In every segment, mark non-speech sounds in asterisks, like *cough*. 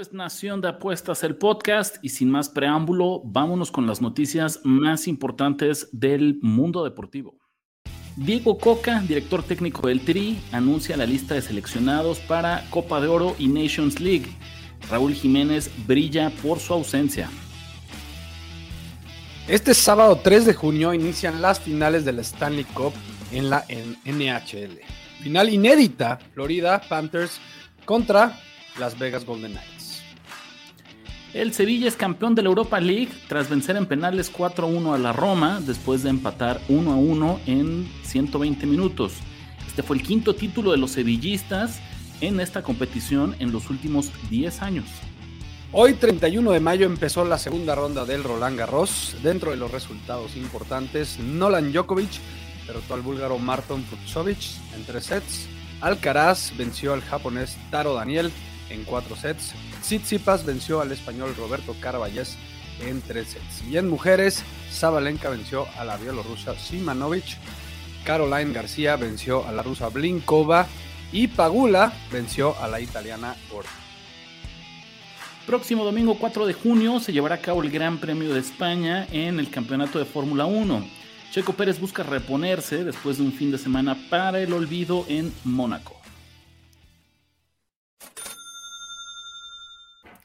Es Nación de Apuestas, el podcast, y sin más preámbulo, vámonos con las noticias más importantes del mundo deportivo. Diego Coca, director técnico del Tri, anuncia la lista de seleccionados para Copa de Oro y Nations League. Raúl Jiménez brilla por su ausencia. Este sábado 3 de junio inician las finales de la Stanley Cup en la NHL. Final inédita, Florida Panthers contra Las Vegas Golden Knights. El Sevilla es campeón de la Europa League tras vencer en penales 4-1 a la Roma después de empatar 1-1 en 120 minutos. Este fue el quinto título de los sevillistas en esta competición en los últimos 10 años. Hoy 31 de mayo empezó la segunda ronda del Roland Garros. Dentro de los resultados importantes, Nolan Djokovic derrotó al búlgaro Marton Fucsovic en tres sets. Alcaraz venció al japonés Taro Daniel en cuatro sets. Tsitsipas venció al español Roberto Carballes en tres sets. Y en mujeres, Sabalenka venció a la bielorrusa Simanovic. Caroline García venció a la rusa Blinkova y Pagula venció a la italiana Orta. Próximo domingo 4 de junio se llevará a cabo el Gran Premio de España en el Campeonato de Fórmula 1. Checo Pérez busca reponerse después de un fin de semana para el olvido en Mónaco.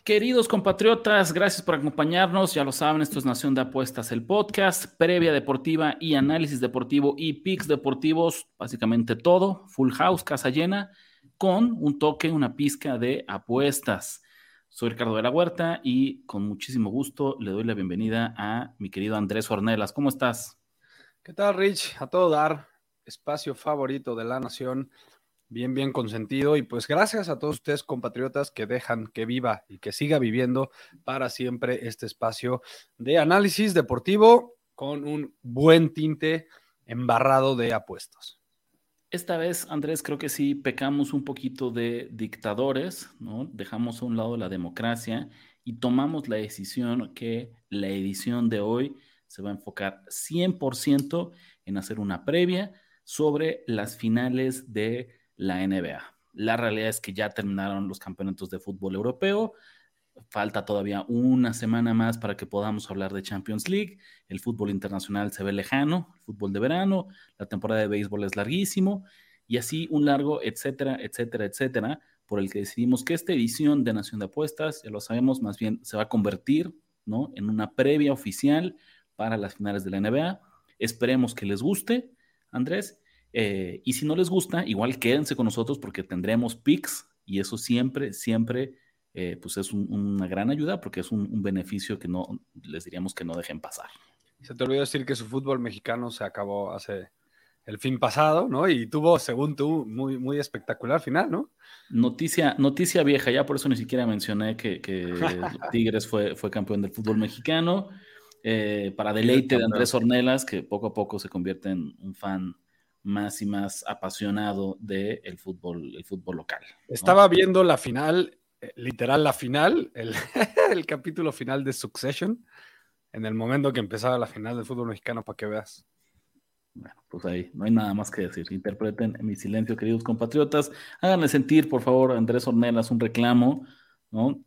Queridos compatriotas, gracias por acompañarnos. Ya lo saben, esto es Nación de Apuestas, el podcast, previa deportiva y análisis deportivo y picks deportivos, básicamente todo, full house, casa llena, con un toque, una pizca de apuestas. Soy Ricardo de la Huerta y con muchísimo gusto le doy la bienvenida a mi querido Andrés Ornelas. ¿Cómo estás? ¿Qué tal, Rich? A todo dar, espacio favorito de la nación, bien, bien consentido. Y pues gracias a todos ustedes, compatriotas, que dejan que viva y que siga viviendo para siempre este espacio de análisis deportivo con un buen tinte embarrado de apuestas. Esta vez, Andrés, creo que sí pecamos un poquito de dictadores, ¿no? Dejamos a un lado la democracia y tomamos la decisión que la edición de hoy se va a enfocar 100% en hacer una previa sobre las finales de la NBA. La realidad es que ya terminaron los campeonatos de fútbol europeo. Falta todavía una semana más para que podamos hablar de Champions League. El fútbol internacional se ve lejano, el fútbol de verano, la temporada de béisbol es larguísimo y así un largo, etcétera, etcétera, etcétera, por el que decidimos que esta edición de Nación de Apuestas, ya lo sabemos, más bien se va a convertir ¿no? en una previa oficial para las finales de la NBA. Esperemos que les guste, Andrés. Eh, y si no les gusta, igual quédense con nosotros porque tendremos picks y eso siempre, siempre eh, pues es un, una gran ayuda porque es un, un, beneficio que no les diríamos que no dejen pasar. Se te olvidó decir que su fútbol mexicano se acabó hace el fin pasado, ¿no? Y tuvo, según tú, muy, muy espectacular final, ¿no? Noticia, noticia vieja, ya por eso ni siquiera mencioné que, que *laughs* Tigres fue, fue campeón del fútbol mexicano. Eh, para deleite de Andrés Ornelas, que poco a poco se convierte en un fan más y más apasionado del de fútbol, el fútbol local. ¿no? Estaba viendo la final literal la final, el, *laughs* el, capítulo final de Succession, en el momento que empezaba la final del fútbol mexicano, para que veas. Bueno, pues ahí no hay nada más que decir. Interpreten mi silencio, queridos compatriotas. Háganle sentir, por favor, a Andrés Ornelas un reclamo, ¿no?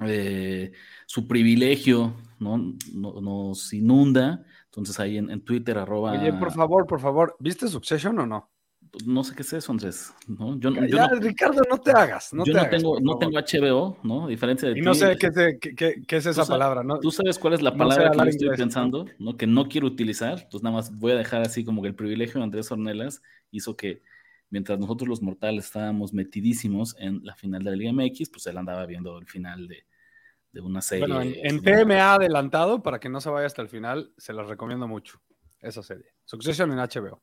Eh, su privilegio ¿no? No, nos inunda. Entonces ahí en, en Twitter, arroba. Oye, por favor, por favor, ¿viste Succession o no? Pues, no sé qué es eso, Andrés. ¿no? Yo, ya, no, Ricardo, no te hagas. No yo te no, hagas, tengo, no tengo HBO, ¿no? A diferencia de y ti. no sé qué, qué, qué, qué es esa sabes, palabra, ¿no? Tú sabes cuál es la palabra no que estoy inglés, pensando, ¿no? Que no quiero utilizar. Pues nada más voy a dejar así como que el privilegio de Andrés Ornelas hizo que mientras nosotros los mortales estábamos metidísimos en la final de la Liga MX, pues él andaba viendo el final de, de una serie. Bueno, en, en TMA adelantado, para que no se vaya hasta el final, se las recomiendo mucho. Esa serie. Succession en HBO.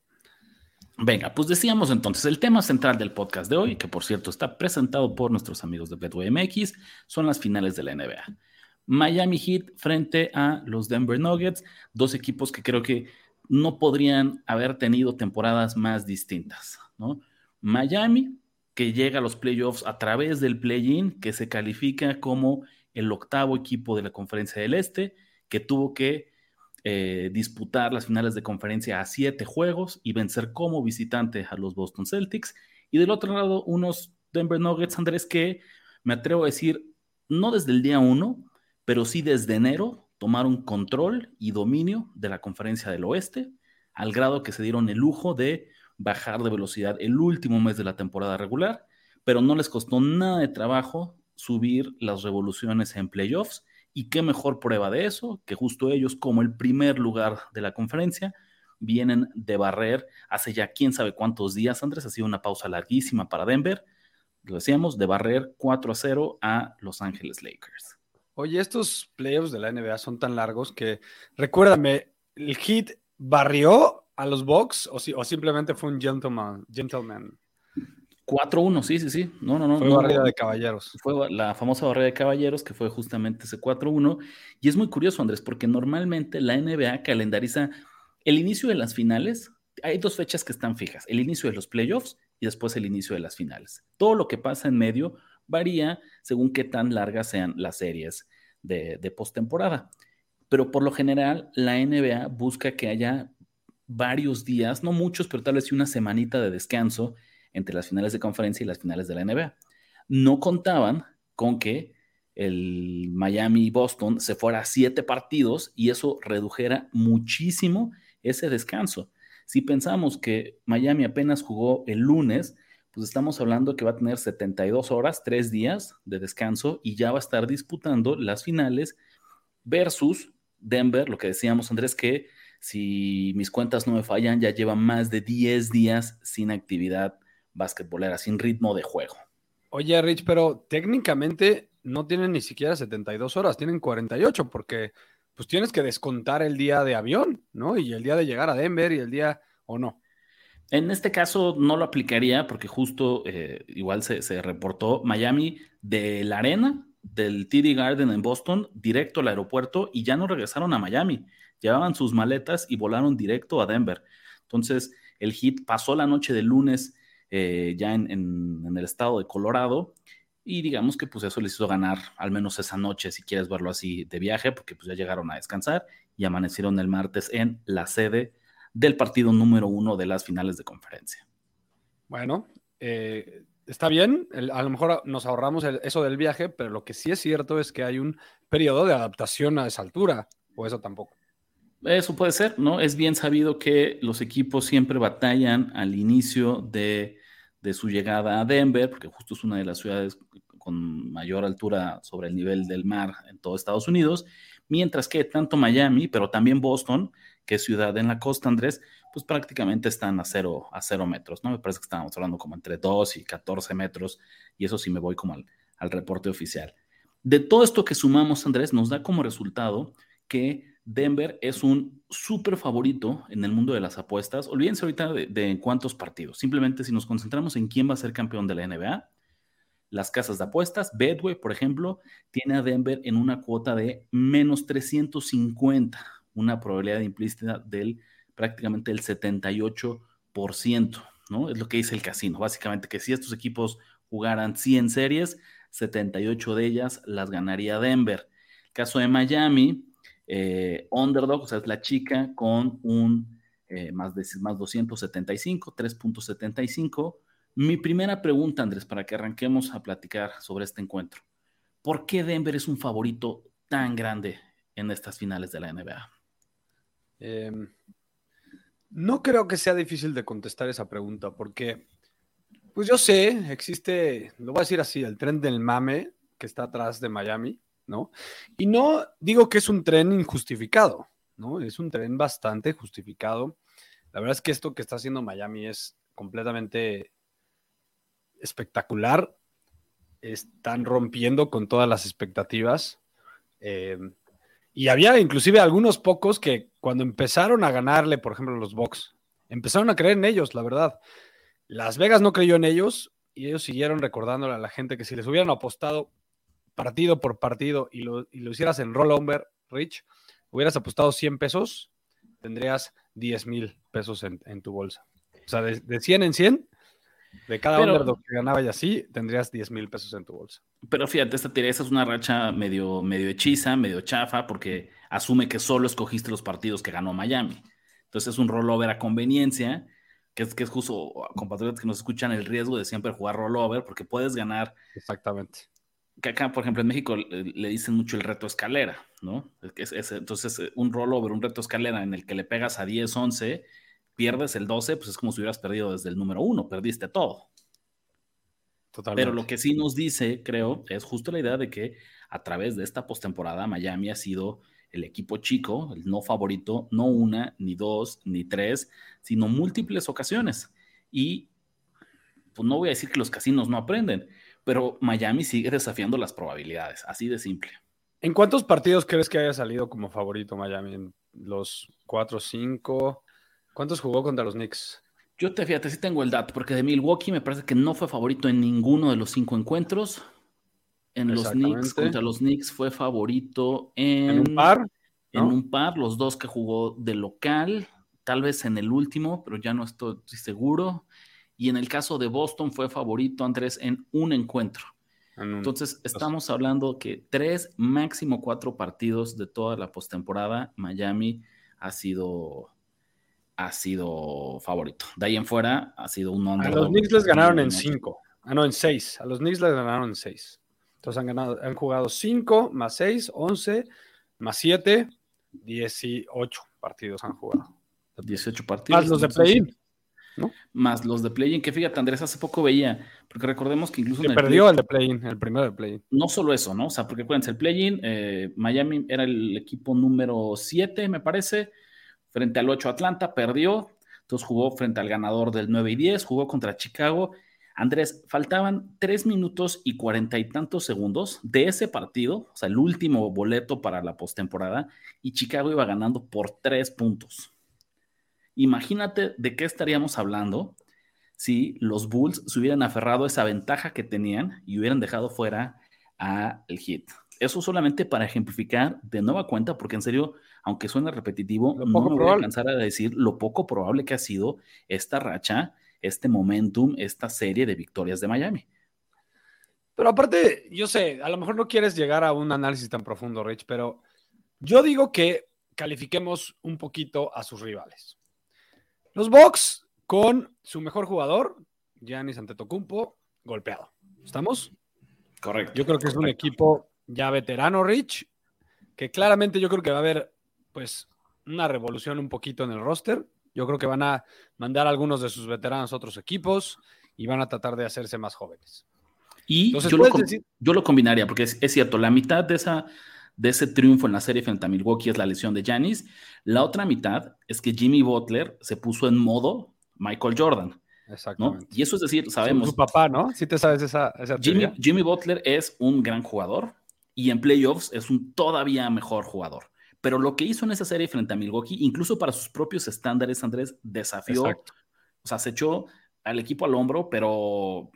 Venga, pues decíamos entonces, el tema central del podcast de hoy, que por cierto está presentado por nuestros amigos de Betway MX, son las finales de la NBA. Miami Heat frente a los Denver Nuggets, dos equipos que creo que no podrían haber tenido temporadas más distintas, ¿no? Miami, que llega a los playoffs a través del play-in, que se califica como el octavo equipo de la Conferencia del Este, que tuvo que eh, disputar las finales de conferencia a siete juegos y vencer como visitante a los Boston Celtics. Y del otro lado, unos Denver Nuggets, Andrés, que me atrevo a decir, no desde el día uno, pero sí desde enero, tomaron control y dominio de la conferencia del oeste, al grado que se dieron el lujo de bajar de velocidad el último mes de la temporada regular, pero no les costó nada de trabajo subir las revoluciones en playoffs y qué mejor prueba de eso que justo ellos, como el primer lugar de la conferencia, vienen de barrer hace ya quién sabe cuántos días, Andrés, ha sido una pausa larguísima para Denver, lo decíamos, de barrer 4 a 0 a Los Ángeles Lakers. Oye, estos playoffs de la NBA son tan largos que, recuérdame, ¿el Heat barrió a los Bucks o, o simplemente fue un gentleman? gentleman? 4-1, sí, sí, sí. No, no, no. Fue barrida de caballeros. Fue la famosa barrida de caballeros, que fue justamente ese 4-1. Y es muy curioso, Andrés, porque normalmente la NBA calendariza el inicio de las finales. Hay dos fechas que están fijas: el inicio de los playoffs y después el inicio de las finales. Todo lo que pasa en medio varía según qué tan largas sean las series de, de postemporada. Pero por lo general, la NBA busca que haya varios días, no muchos, pero tal vez una semanita de descanso entre las finales de conferencia y las finales de la NBA. No contaban con que el Miami Boston se fuera a siete partidos y eso redujera muchísimo ese descanso. Si pensamos que Miami apenas jugó el lunes, pues estamos hablando que va a tener 72 horas, tres días de descanso y ya va a estar disputando las finales versus Denver, lo que decíamos Andrés, que si mis cuentas no me fallan, ya lleva más de 10 días sin actividad basquetbolera, sin ritmo de juego. Oye, Rich, pero técnicamente no tienen ni siquiera 72 horas, tienen 48, porque pues tienes que descontar el día de avión, ¿no? Y el día de llegar a Denver y el día, o no. En este caso no lo aplicaría porque justo eh, igual se, se, reportó Miami de la arena del TD Garden en Boston directo al aeropuerto y ya no regresaron a Miami. Llevaban sus maletas y volaron directo a Denver. Entonces el hit pasó la noche del lunes eh, ya en, el estado de Colorado. Y digamos que pues eso les hizo ganar al menos esa noche, si quieres verlo así, de viaje, porque pues ya llegaron a descansar y amanecieron el martes en la sede del partido número uno de las finales de conferencia. Bueno, eh, está bien, a lo mejor nos ahorramos eso del viaje, pero lo que sí es cierto es que hay un periodo de adaptación a esa altura, o eso tampoco. Eso puede ser, ¿no? Es bien sabido que los equipos siempre batallan al inicio de, su llegada a Denver, porque justo es una de las ciudades con mayor altura sobre el nivel del mar en todo Estados Unidos, mientras que tanto Miami, pero también Boston, que es ciudad en la costa, Andrés, pues prácticamente están a cero, a cero metros, ¿no? Me parece que estábamos hablando como entre 2 y 14 metros, y eso sí me voy como al, al reporte oficial. De todo esto que sumamos, Andrés, nos da como resultado que Denver es un súper favorito en el mundo de las apuestas. Olvídense ahorita de, cuántos partidos. Simplemente si nos concentramos en quién va a ser campeón de la NBA, las casas de apuestas, Bedway, por ejemplo, tiene a Denver en una cuota de menos 350, una probabilidad implícita del prácticamente el 78%, ¿no? Es lo que dice el casino. Básicamente que si estos equipos jugaran 100 series, 78 de ellas las ganaría Denver. Caso de Miami, eh, underdog, o sea, es la chica con un eh, más, de, más 275, 3.75. Mi primera pregunta, Andrés, para que arranquemos a platicar sobre este encuentro. ¿Por qué Denver es un favorito tan grande en estas finales de la NBA? Em, no creo que sea difícil de contestar esa pregunta, porque, pues yo sé, existe, lo voy a decir así, el tren del mame que está atrás de Miami, ¿no? Y no digo que es un tren injustificado, ¿no? Es un tren bastante justificado. La verdad es que esto que está haciendo Miami es completamente espectacular. Están rompiendo con todas las expectativas. Eh, y había inclusive algunos pocos que cuando empezaron a ganarle, por ejemplo, los Bucks empezaron a creer en ellos, la verdad. Las Vegas no creyó en ellos y ellos siguieron recordándole a la gente que si les hubieran apostado partido por partido y lo, y lo hicieras en rollover, Rich, hubieras apostado 100 pesos, tendrías 10 mil pesos en, en, tu bolsa. O sea, de, de 100 en 100, de cada pero, underdog que ganaba y así, tendrías 10 mil pesos en tu bolsa. Pero fíjate, esta tirada es una racha medio, medio hechiza, medio chafa, porque asume que solo escogiste los partidos que ganó Miami. Entonces es un rollover a conveniencia, que es, que es justo, compatriotas que nos escuchan, el riesgo de siempre jugar rollover, porque puedes ganar. Exactamente. Que acá, por ejemplo, en México le dicen mucho el reto escalera, ¿no? Es, es, entonces, un rollover, un reto escalera en el que le pegas a 10, 11, pierdes el 12, pues es como si hubieras perdido desde el número 1, perdiste todo. Totalmente. Pero lo que sí nos dice, creo, es justo la idea de que a través de esta postemporada Miami ha sido el equipo chico, el no favorito, no una, ni dos, ni tres, sino múltiples ocasiones. Y pues no voy a decir que los casinos no aprenden, pero Miami sigue desafiando las probabilidades, así de simple. ¿En cuántos partidos crees que haya salido como favorito Miami? ¿En los cuatro, cinco? ¿Cuántos jugó contra los Knicks? Yo te fíjate, sí tengo el dato, porque de Milwaukee me parece que no fue favorito en ninguno de los cinco encuentros. En los Knicks, contra los Knicks fue favorito en, ¿En un par. En un par, los dos que jugó de local, tal vez en el último, pero ya no estoy seguro. Y en el caso de Boston fue favorito, Andrés, en un encuentro. En un, Entonces, estamos hablando que tres, máximo cuatro partidos de toda la postemporada, Miami ha sido ha sido favorito. De ahí en fuera ha sido un A los Knicks les ganaron en cinco. Ah, no, en seis. A los Knicks les ganaron en seis. Entonces han ganado, han jugado cinco más seis, once, más siete, dieciocho partidos han jugado. 18 partidos. Más los de play-in. ¿No? Más los de play-in, que fíjate, Andrés, hace poco veía, porque recordemos que incluso. Que perdió el, el de play-in, el primero de play-in. No solo eso, ¿no? O sea, porque acuérdense, el play-in, eh, Miami era el equipo número 7, me parece frente al 8 Atlanta, perdió, entonces jugó frente al ganador del 9 y 10, jugó contra Chicago. Andrés, faltaban 3 minutos y cuarenta y tantos segundos de ese partido, o sea, el último boleto para la postemporada, y Chicago iba ganando por 3 puntos. Imagínate de qué estaríamos hablando si los Bulls se hubieran aferrado a esa ventaja que tenían y hubieran dejado fuera al Heat. Eso solamente para ejemplificar de nueva cuenta, porque en serio, aunque suene repetitivo, no me voy a alcanzar a decir lo poco probable que ha sido esta racha, este momentum, esta serie de victorias de Miami. Pero aparte, yo sé, a lo mejor no quieres llegar a un análisis tan profundo, Rich, pero yo digo que califiquemos un poquito a sus rivales. Los Bucks con su mejor jugador, Giannis Antetokounmpo, golpeado. ¿Estamos? Correcto. Yo creo que correcto. es un equipo ya veterano, Rich, que claramente yo creo que va a haber pues una revolución un poquito en el roster. Yo creo que van a mandar a algunos de sus veteranos a otros equipos y van a tratar de hacerse más jóvenes. Y Entonces, yo, lo, decir... yo, lo, combinaría, porque es, es, cierto, la mitad de, esa, de ese triunfo en la serie frente a Milwaukee es la lesión de Giannis. La otra mitad es que Jimmy Butler se puso en modo Michael Jordan. Exactamente. ¿no? Y eso es decir, sabemos. Su papá, ¿no? Sí te sabes esa. esa Jimmy, Jimmy Butler es un gran jugador y en playoffs es un todavía mejor jugador. Pero lo que hizo en esa serie frente a Milwaukee, incluso para sus propios estándares, Andrés, desafió, Exacto. o sea, se echó al equipo al hombro, pero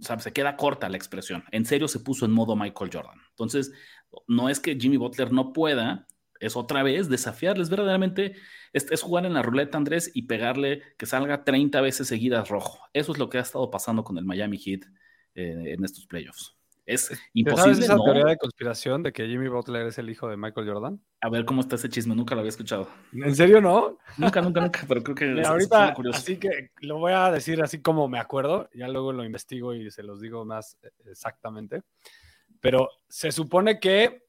o sea, se queda corta la expresión. En serio se puso en modo Michael Jordan. Entonces, no es que Jimmy Butler no pueda, es otra vez desafiarles verdaderamente, es, es, jugar en la ruleta, Andrés, y pegarle que salga 30 veces seguidas rojo. Eso es lo que ha estado pasando con el Miami Heat eh, en estos playoffs. Es imposible. ¿Sabes esa no. teoría de conspiración de que Jimmy Butler es el hijo de Michael Jordan? A ver cómo está ese chisme, nunca lo había escuchado. ¿En serio no? Nunca, nunca, nunca, pero creo que es, ahorita, curioso. así que lo voy a decir así como me acuerdo, ya luego lo investigo y se los digo más eh, exactamente. Pero se supone que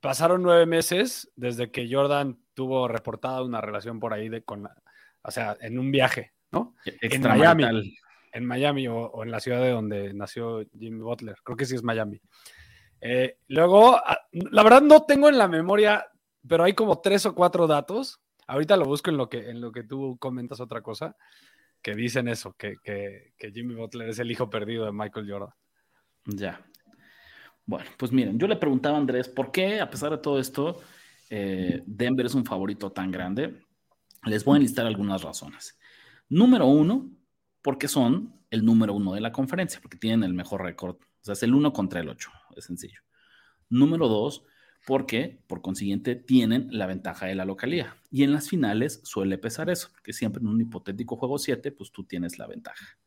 pasaron nueve meses desde que Jordan tuvo reportada una relación por ahí de con, o sea, en un viaje, ¿no? En Miami en Miami o, o, en la ciudad de donde nació Jimmy Butler. Creo que sí es Miami. Eh, luego, la verdad no tengo en la memoria, pero hay como tres o cuatro datos. Ahorita lo busco en lo que, en lo que tú comentas otra cosa, que dicen eso, que, que, que Jimmy Butler es el hijo perdido de Michael Jordan. Ya. Bueno, pues miren, yo le preguntaba a Andrés, ¿por qué, a pesar de todo esto, eh, Denver es un favorito tan grande? Les voy a enlistar algunas razones. Número uno, porque son el número uno de la conferencia, porque tienen el mejor récord. O sea, es el uno contra el ocho, es sencillo. Número dos, porque por consiguiente tienen la ventaja de la localía. Y en las finales suele pesar eso, porque siempre en un hipotético juego 7, pues tú tienes la ventaja.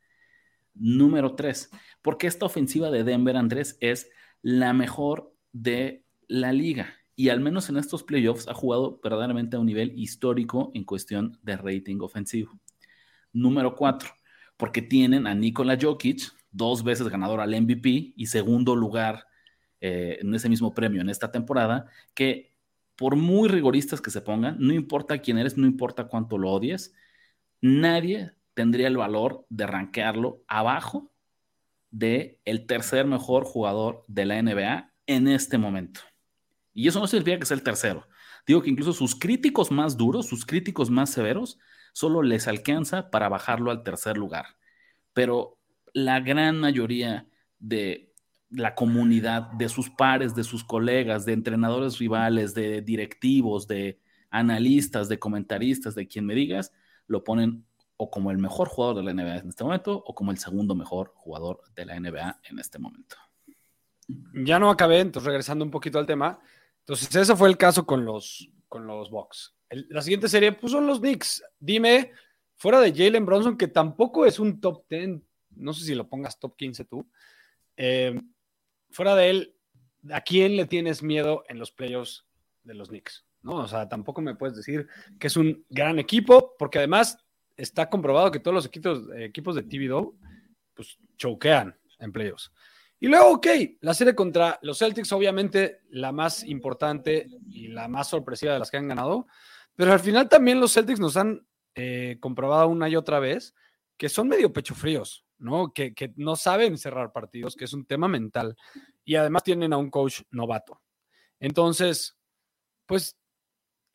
Número 3, porque esta ofensiva de Denver, Andrés, es la mejor de la liga. Y al menos en estos playoffs ha jugado verdaderamente a un nivel histórico en cuestión de rating ofensivo. Número 4, porque tienen a Nikola Jokic, dos veces ganador al MVP y segundo lugar eh, en ese mismo premio en esta temporada, que por muy rigoristas que se pongan, no importa quién eres, no importa cuánto lo odies, nadie tendría el valor de rankearlo abajo de el tercer mejor jugador de la NBA en este momento. Y eso no significa que sea el tercero. Digo que incluso sus críticos más duros, sus críticos más severos, solo les alcanza para bajarlo al tercer lugar. Pero la gran mayoría de la comunidad, de sus pares, de sus colegas, de entrenadores rivales, de directivos, de analistas, de comentaristas, de quien me digas, lo ponen o como el mejor jugador de la NBA en este momento o como el segundo mejor jugador de la NBA en este momento. Ya no acabé, entonces regresando un poquito al tema. Entonces, ese fue el caso con los, con los Bucks. la siguiente serie pues, son los Knicks. Dime, fuera de Jalen Bronson, que tampoco es un top 10, no sé si lo pongas top 15 tú, eh, fuera de él, ¿a quién le tienes miedo en los playoffs de los Knicks? ¿No? O sea, tampoco me puedes decir que es un gran equipo, porque además está comprobado que todos los equipos, equipos de TVDO pues choquean en playoffs. Y luego, ok, la serie contra los Celtics, obviamente la más importante y la más sorpresiva de las que han ganado, pero al final también los Celtics nos han eh, comprobado una y otra vez que son medio pecho fríos. ¿no? Que, no saben cerrar partidos, que es un tema mental. Y además tienen a un coach novato. Entonces, pues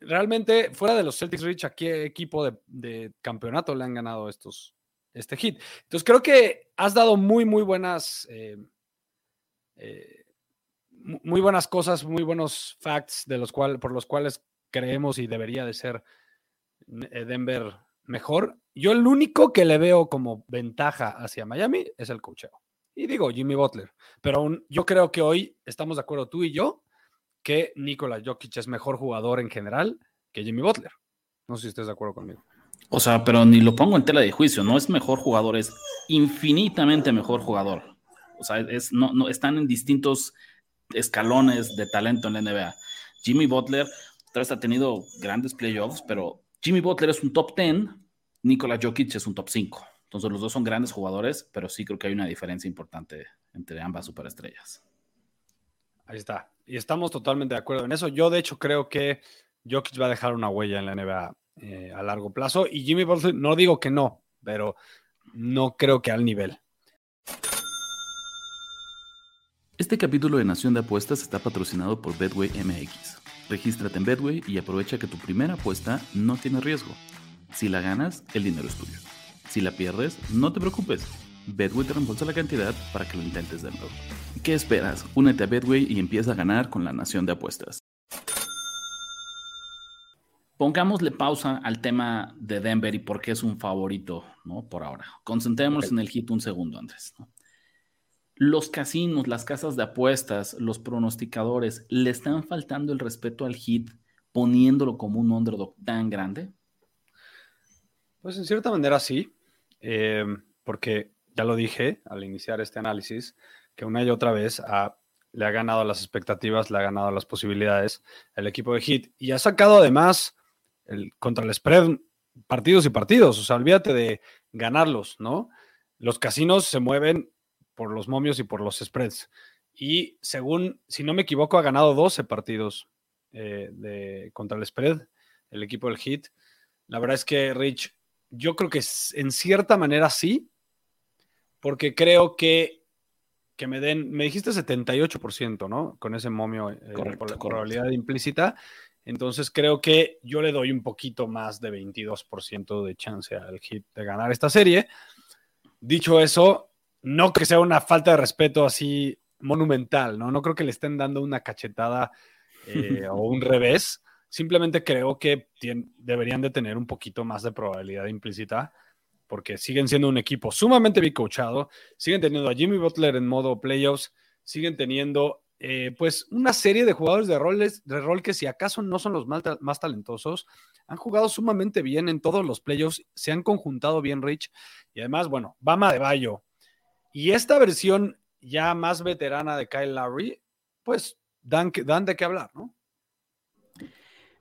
realmente fuera de los Celtics Rich, ¿a qué equipo de, campeonato le han ganado estos, este hit? Entonces creo que has dado muy, muy buenas, eh, eh, muy buenas cosas, muy buenos facts de los cuales, por los cuales creemos y debería de ser eh, Denver mejor. Yo el único que le veo como ventaja hacia Miami es el cocheo. Y digo, Jimmy Butler. Pero yo creo que hoy estamos de acuerdo tú y yo que Nikola Jokic es mejor jugador en general que Jimmy Butler. No sé si estés de acuerdo conmigo. O sea, pero ni lo pongo en tela de juicio. No es mejor jugador, es infinitamente mejor jugador. O sea, es, no, no, están en distintos escalones de talento en la NBA. Jimmy Butler, tal vez ha tenido grandes playoffs, pero Jimmy Butler es un top 10 Nikola Jokic es un top 5. Entonces los dos son grandes jugadores, pero sí creo que hay una diferencia importante entre ambas superestrellas. Ahí está. Y estamos totalmente de acuerdo en eso. Yo de hecho creo que Jokic va a dejar una huella en la NBA eh, a largo plazo. Y Jimmy Butler, no digo que no, pero no creo que al nivel. Este capítulo de Nación de Apuestas está patrocinado por Bedway MX. Regístrate en Bedway y aprovecha que tu primera apuesta no tiene riesgo. Si la ganas, el dinero es tuyo. Si la pierdes, no te preocupes. Bedway te reembolsa la cantidad para que lo intentes de nuevo. ¿Qué esperas? Únete a Bedway y empieza a ganar con la nación de apuestas. Pongámosle pausa al tema de Denver y por qué es un favorito, ¿no? Por ahora. Concentrémonos en el hit un segundo antes. Los casinos, las casas de apuestas, los pronosticadores, ¿le están faltando el respeto al hit poniéndolo como un underdog tan grande? Pues en cierta manera sí, em, porque ya lo dije al iniciar este análisis, que una y otra vez le ha ganado las expectativas, le ha ganado las posibilidades el equipo de Hit y ha sacado además el, contra el spread partidos y partidos, o sea, olvídate de ganarlos, ¿no? Los casinos se mueven por los momios y por los spreads. Y según, si no me equivoco, ha ganado 12 partidos eh, de, contra el spread, el equipo del Hit. La verdad es que Rich yo creo que en cierta manera sí, porque creo que, que me den, me dijiste 78%, ¿no? Con ese momio eh, por la probabilidad implícita. Entonces creo que yo le doy un poquito más de 22% de chance al hit de ganar esta serie. Dicho eso, no que sea una falta de respeto así monumental, ¿no? No creo que le estén dando una cachetada eh, *laughs* o un revés Simplemente creo que deberían de tener un poquito más de probabilidad implícita porque siguen siendo un equipo sumamente bien coachado, siguen teniendo a Jimmy Butler en modo playoffs, siguen teniendo eh, pues una serie de jugadores de, roles, de rol que si acaso no son los más, más, talentosos, han jugado sumamente bien en todos los playoffs, se han conjuntado bien Rich y además, bueno, Bama de Bayo. Y esta versión ya más veterana de Kyle Lowry, pues dan, dan de qué hablar, ¿no?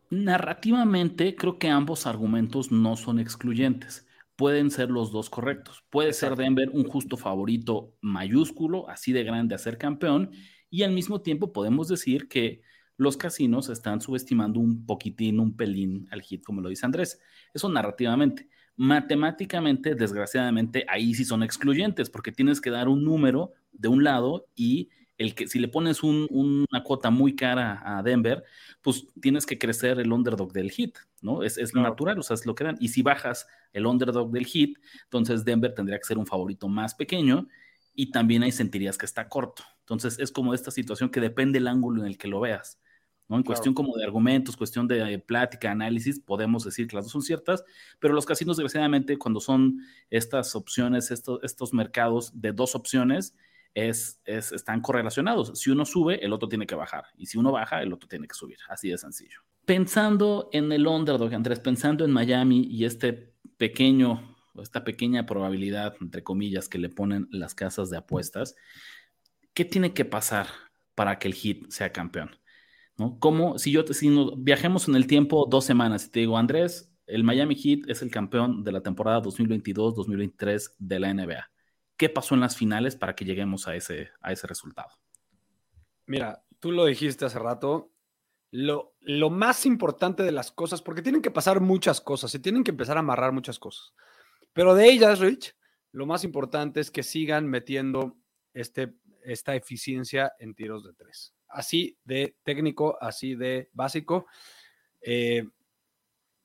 Narrativamente, creo que ambos argumentos no son excluyentes. Pueden ser los dos correctos. Puede ser Denver un justo favorito mayúsculo, así de grande a ser campeón, y al mismo tiempo podemos decir que los casinos están subestimando un poquitín, un pelín al hit, como lo dice Andrés. Eso narrativamente. Matemáticamente, desgraciadamente, ahí sí son excluyentes, porque tienes que dar un número de un lado y el que si le pones una cuota muy cara a Denver, pues tienes que crecer el underdog del hit, ¿no? Es, es natural, o sea, es lo que dan. Y si bajas el underdog del hit, entonces Denver tendría que ser un favorito más pequeño y también ahí sentirías que está corto. Entonces es como esta situación que depende el ángulo en el que lo veas. ¿no? En cuestión como de argumentos, cuestión de plática, análisis, podemos decir que las dos son ciertas, pero los casinos, desgraciadamente, cuando son estas opciones, estos, estos mercados de dos opciones, es, están correlacionados. Si uno sube, el otro tiene que bajar. Y si uno baja, el otro tiene que subir. Así de sencillo. Pensando en el underdog, Andrés, pensando en Miami y este pequeño, esta pequeña probabilidad, entre comillas, que le ponen las casas de apuestas, ¿qué tiene que pasar para que el Heat sea campeón? ¿No? Como si yo, si viajemos en el tiempo dos semanas y te digo, Andrés, el Miami Heat es el campeón de la temporada 2022-2023 de la NBA qué pasó en las finales para que lleguemos a ese, a ese resultado. Mira, tú lo dijiste hace rato, lo, lo, más importante de las cosas, porque tienen que pasar muchas cosas, se tienen que empezar a amarrar muchas cosas. Pero de ellas, Rich, lo más importante es que sigan metiendo este, esta eficiencia en tiros de tres. Así de técnico, así de básico. Eh,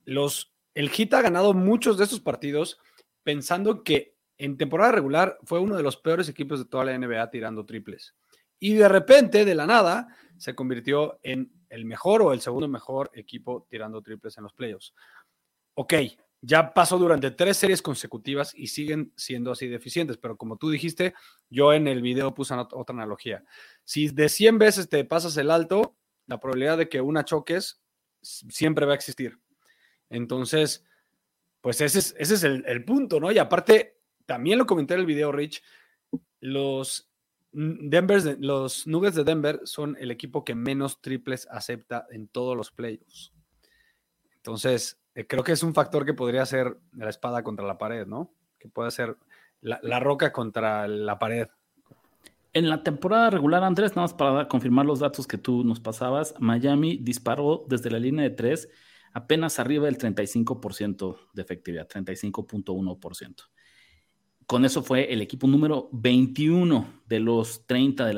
los, el Hit ha ganado muchos de estos partidos pensando que en temporada regular fue uno de los peores equipos de toda la NBA tirando triples. Y de repente, de la nada, se convirtió en el mejor o el segundo mejor equipo tirando triples en los playoffs. Ok, ya pasó durante tres series consecutivas y siguen siendo así deficientes, pero como tú dijiste, yo en el video puse otra analogía. Si de 100 veces te pasas el alto, la probabilidad de que una choques siempre va a existir. Entonces, pues ese es, el, el punto, ¿no? Y aparte, también lo comenté en el video, Rich, los, Denver, los Nuggets de Denver son el equipo que menos triples acepta en todos los playoffs. Entonces, eh, creo que es un factor que podría ser la espada contra la pared, ¿no? Que puede ser la, roca contra la pared. En la temporada regular, Andrés, nada más para confirmar los datos que tú nos pasabas, Miami disparó desde la línea de tres apenas arriba del 35% de efectividad, 35.1% con eso fue el equipo número 21 de los 30 de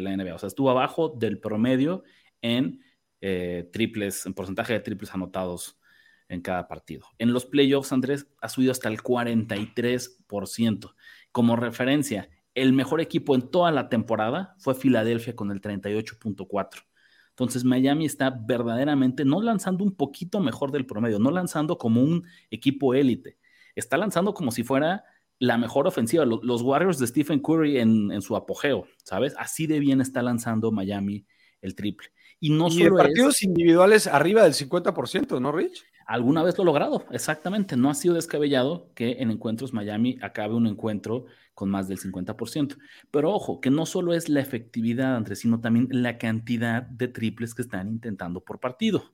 la, NBA. O sea, estuvo abajo del promedio en eh, triples, en porcentaje de triples anotados en cada partido. En los playoffs, Andrés ha subido hasta el 43%. Como referencia, el mejor equipo en toda la temporada fue Filadelfia con el 38.4. Entonces Miami está verdaderamente no lanzando un poquito mejor del promedio, no lanzando como un equipo élite, está lanzando como si fuera la mejor ofensiva. Los, Warriors de Stephen Curry en, su apogeo, ¿sabes? Así de bien está lanzando Miami el triple. Y no solo partidos individuales arriba del 50%, ¿no, Rich? Alguna vez lo ha logrado, exactamente. No ha sido descabellado que en encuentros Miami acabe un encuentro con más del 50%. Pero ojo, que no solo es la efectividad, Andrés, sino también la cantidad de triples que están intentando por partido.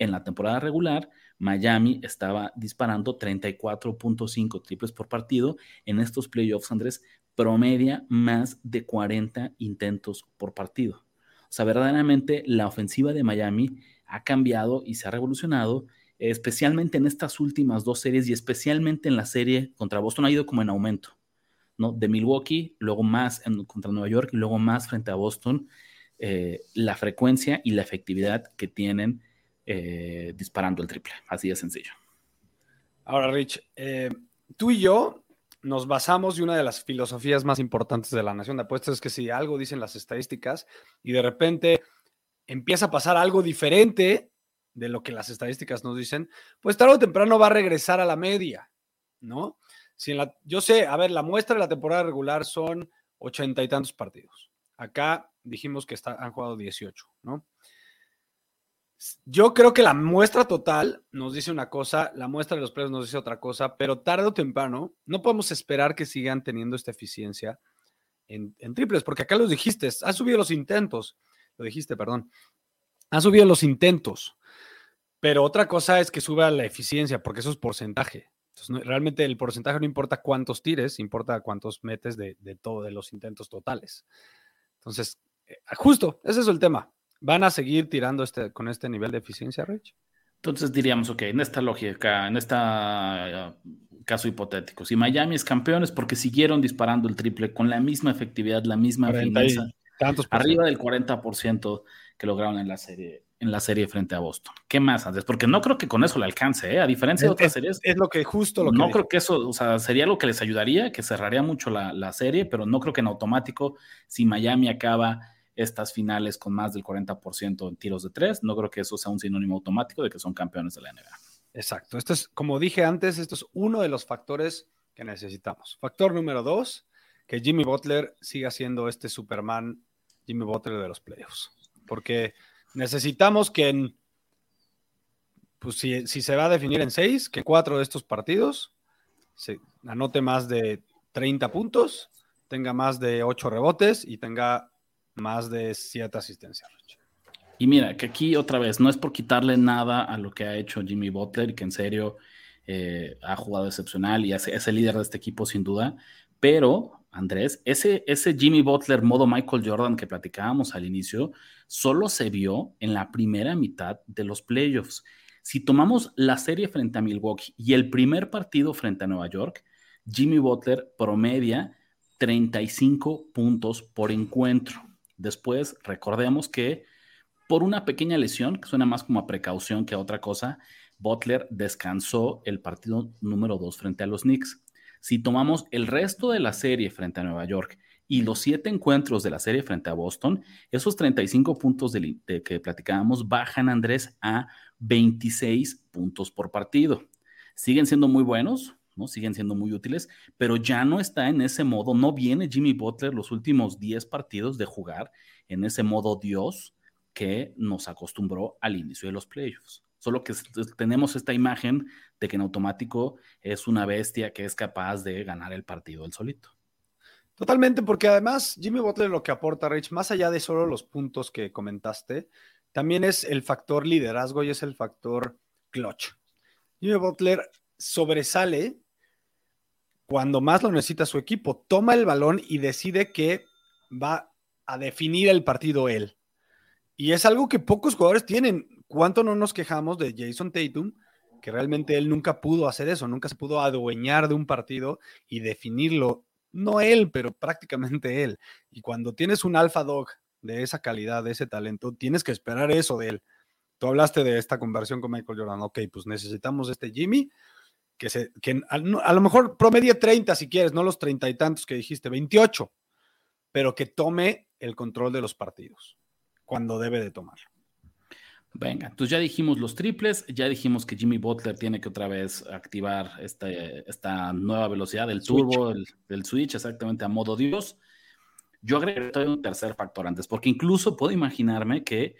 En la temporada regular, Miami estaba disparando 34.5 triples por partido. En estos playoffs, Andrés, promedia más de 40 intentos por partido. O sea, verdaderamente la ofensiva de Miami ha cambiado y se ha revolucionado, especialmente en estas últimas dos series y especialmente en la serie contra Boston ha ido como en aumento. ¿no? De Milwaukee, luego más contra Nueva York y luego más frente a Boston, eh, la frecuencia y la efectividad que tienen eh, disparando el triple. Así de sencillo. Ahora, Rich, eh, tú y yo nos basamos y una de las filosofías más importantes de la nación de apuestas es que si algo dicen las estadísticas y de repente empieza a pasar algo diferente de lo que las estadísticas nos dicen, pues tarde o temprano va a regresar a la media, ¿no? Si yo sé, a ver, la muestra de la temporada regular son ochenta y tantos partidos. Acá dijimos que está, han jugado 18, ¿no? Yo creo que la muestra total nos dice una cosa, la muestra de los precios nos dice otra cosa, pero tarde o temprano no podemos esperar que sigan teniendo esta eficiencia en, en triples, porque acá los dijiste, ha subido los intentos, lo dijiste, perdón, ha subido los intentos, pero otra cosa es que suba la eficiencia, porque eso es porcentaje. Entonces, realmente el porcentaje no importa cuántos tires, importa cuántos metes de, de todo, de los intentos totales. Entonces, eh, justo, ese es el tema. ¿Van a seguir tirando este, con este nivel de eficiencia, Rich? Entonces diríamos, ok, en esta lógica, en este caso hipotético, si Miami es campeón es porque siguieron disparando el triple con la misma efectividad, la misma fineza, arriba del 40% que lograron en la serie en la serie frente a Boston. ¿Qué más, antes? Porque no creo que con eso le alcance, ¿eh? a diferencia de otras series. Es lo que justo lo que. No creo que eso, o sea, sería lo que les ayudaría, que cerraría mucho la, la, serie, pero no creo que en automático, si Miami acaba estas finales con más del 40% en tiros de tres, no creo que eso sea un sinónimo automático de que son campeones de la NBA. Exacto. Esto es, como dije antes, esto es uno de los factores que necesitamos. Factor número dos, que Jimmy Butler siga siendo este Superman Jimmy Butler de los playoffs. Porque necesitamos que en, pues si, se va a definir en seis, que cuatro de estos partidos se anote más de 30 puntos, tenga más de ocho rebotes y tenga más de siete asistencias. Y mira, que aquí otra vez, no es por quitarle nada a lo que ha hecho Jimmy Butler, que en serio eh, ha jugado excepcional y es, es el líder de este equipo sin duda, pero Andrés, ese, ese Jimmy Butler modo Michael Jordan que platicábamos al inicio, solo se vio en la primera mitad de los playoffs. Si tomamos la serie frente a Milwaukee y el primer partido frente a Nueva York, Jimmy Butler promedia 35 puntos por encuentro. Después, recordemos que por una pequeña lesión, que suena más como a precaución que a otra cosa, Butler descansó el partido número 2 frente a los Knicks. Si tomamos el resto de la serie frente a Nueva York y los siete encuentros de la serie frente a Boston, esos 35 puntos de, que platicábamos bajan, Andrés, a 26 puntos por partido. Siguen siendo muy buenos, ¿no? Siguen siendo muy útiles, pero ya no está en ese modo, no viene Jimmy Butler los últimos 10 partidos de jugar en ese modo Dios que nos acostumbró al inicio de los playoffs. Solo que tenemos esta imagen de que en automático es una bestia que es capaz de ganar el partido él solito. Totalmente, porque además Jimmy Butler lo que aporta, Rich, más allá de solo los puntos que comentaste, también es el factor liderazgo y es el factor clutch. Jimmy Butler sobresale cuando más lo necesita su equipo, toma el balón y decide que va a definir el partido él. Y es algo que pocos jugadores tienen. ¿Cuánto no nos quejamos de Jason Tatum? Que realmente él nunca pudo hacer eso, nunca se pudo adueñar de un partido y definirlo. No él, pero prácticamente él. Y cuando tienes un alfa dog de esa calidad, de ese talento, tienes que esperar eso de él. Tú hablaste de esta conversión con Michael Jordan. Ok, pues necesitamos este Jimmy, que, se, que a, a, lo mejor promedie 30 si quieres, no los 30 y tantos que dijiste, 28, pero que tome el control de los partidos cuando debe de tomarlo. Venga, entonces ya dijimos los triples, ya dijimos que Jimmy Butler tiene que otra vez activar este, esta nueva velocidad del turbo, del switch, exactamente a modo Dios. Yo agregaría un tercer factor antes, porque incluso puedo imaginarme que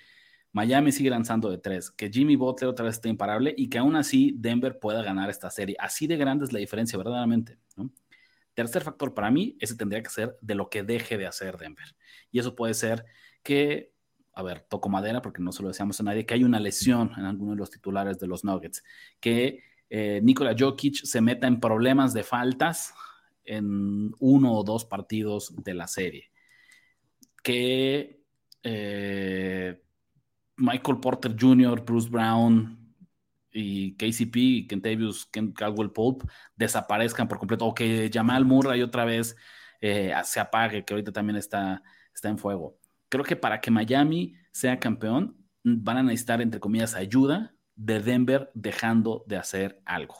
Miami sigue lanzando de tres, que Jimmy Butler otra vez está imparable y que aún así Denver pueda ganar esta serie. Así de grande es la diferencia, verdaderamente. Tercer factor para mí, ese tendría que ser de lo que deje de hacer Denver. Y eso puede ser que a ver, toco madera porque no se lo decíamos a nadie, que hay una lesión en alguno de los titulares de los Nuggets, que eh, Nikola Jokic se meta en problemas de faltas en uno o dos partidos de la serie, que eh, Michael Porter Jr., Bruce Brown y KCP y Kentavious Caldwell Pope desaparezcan por completo, o que Jamal Murray otra vez eh, se apague, que ahorita también está, está en fuego creo que para que Miami sea campeón, van a necesitar, entre comillas, ayuda de Denver dejando de hacer algo.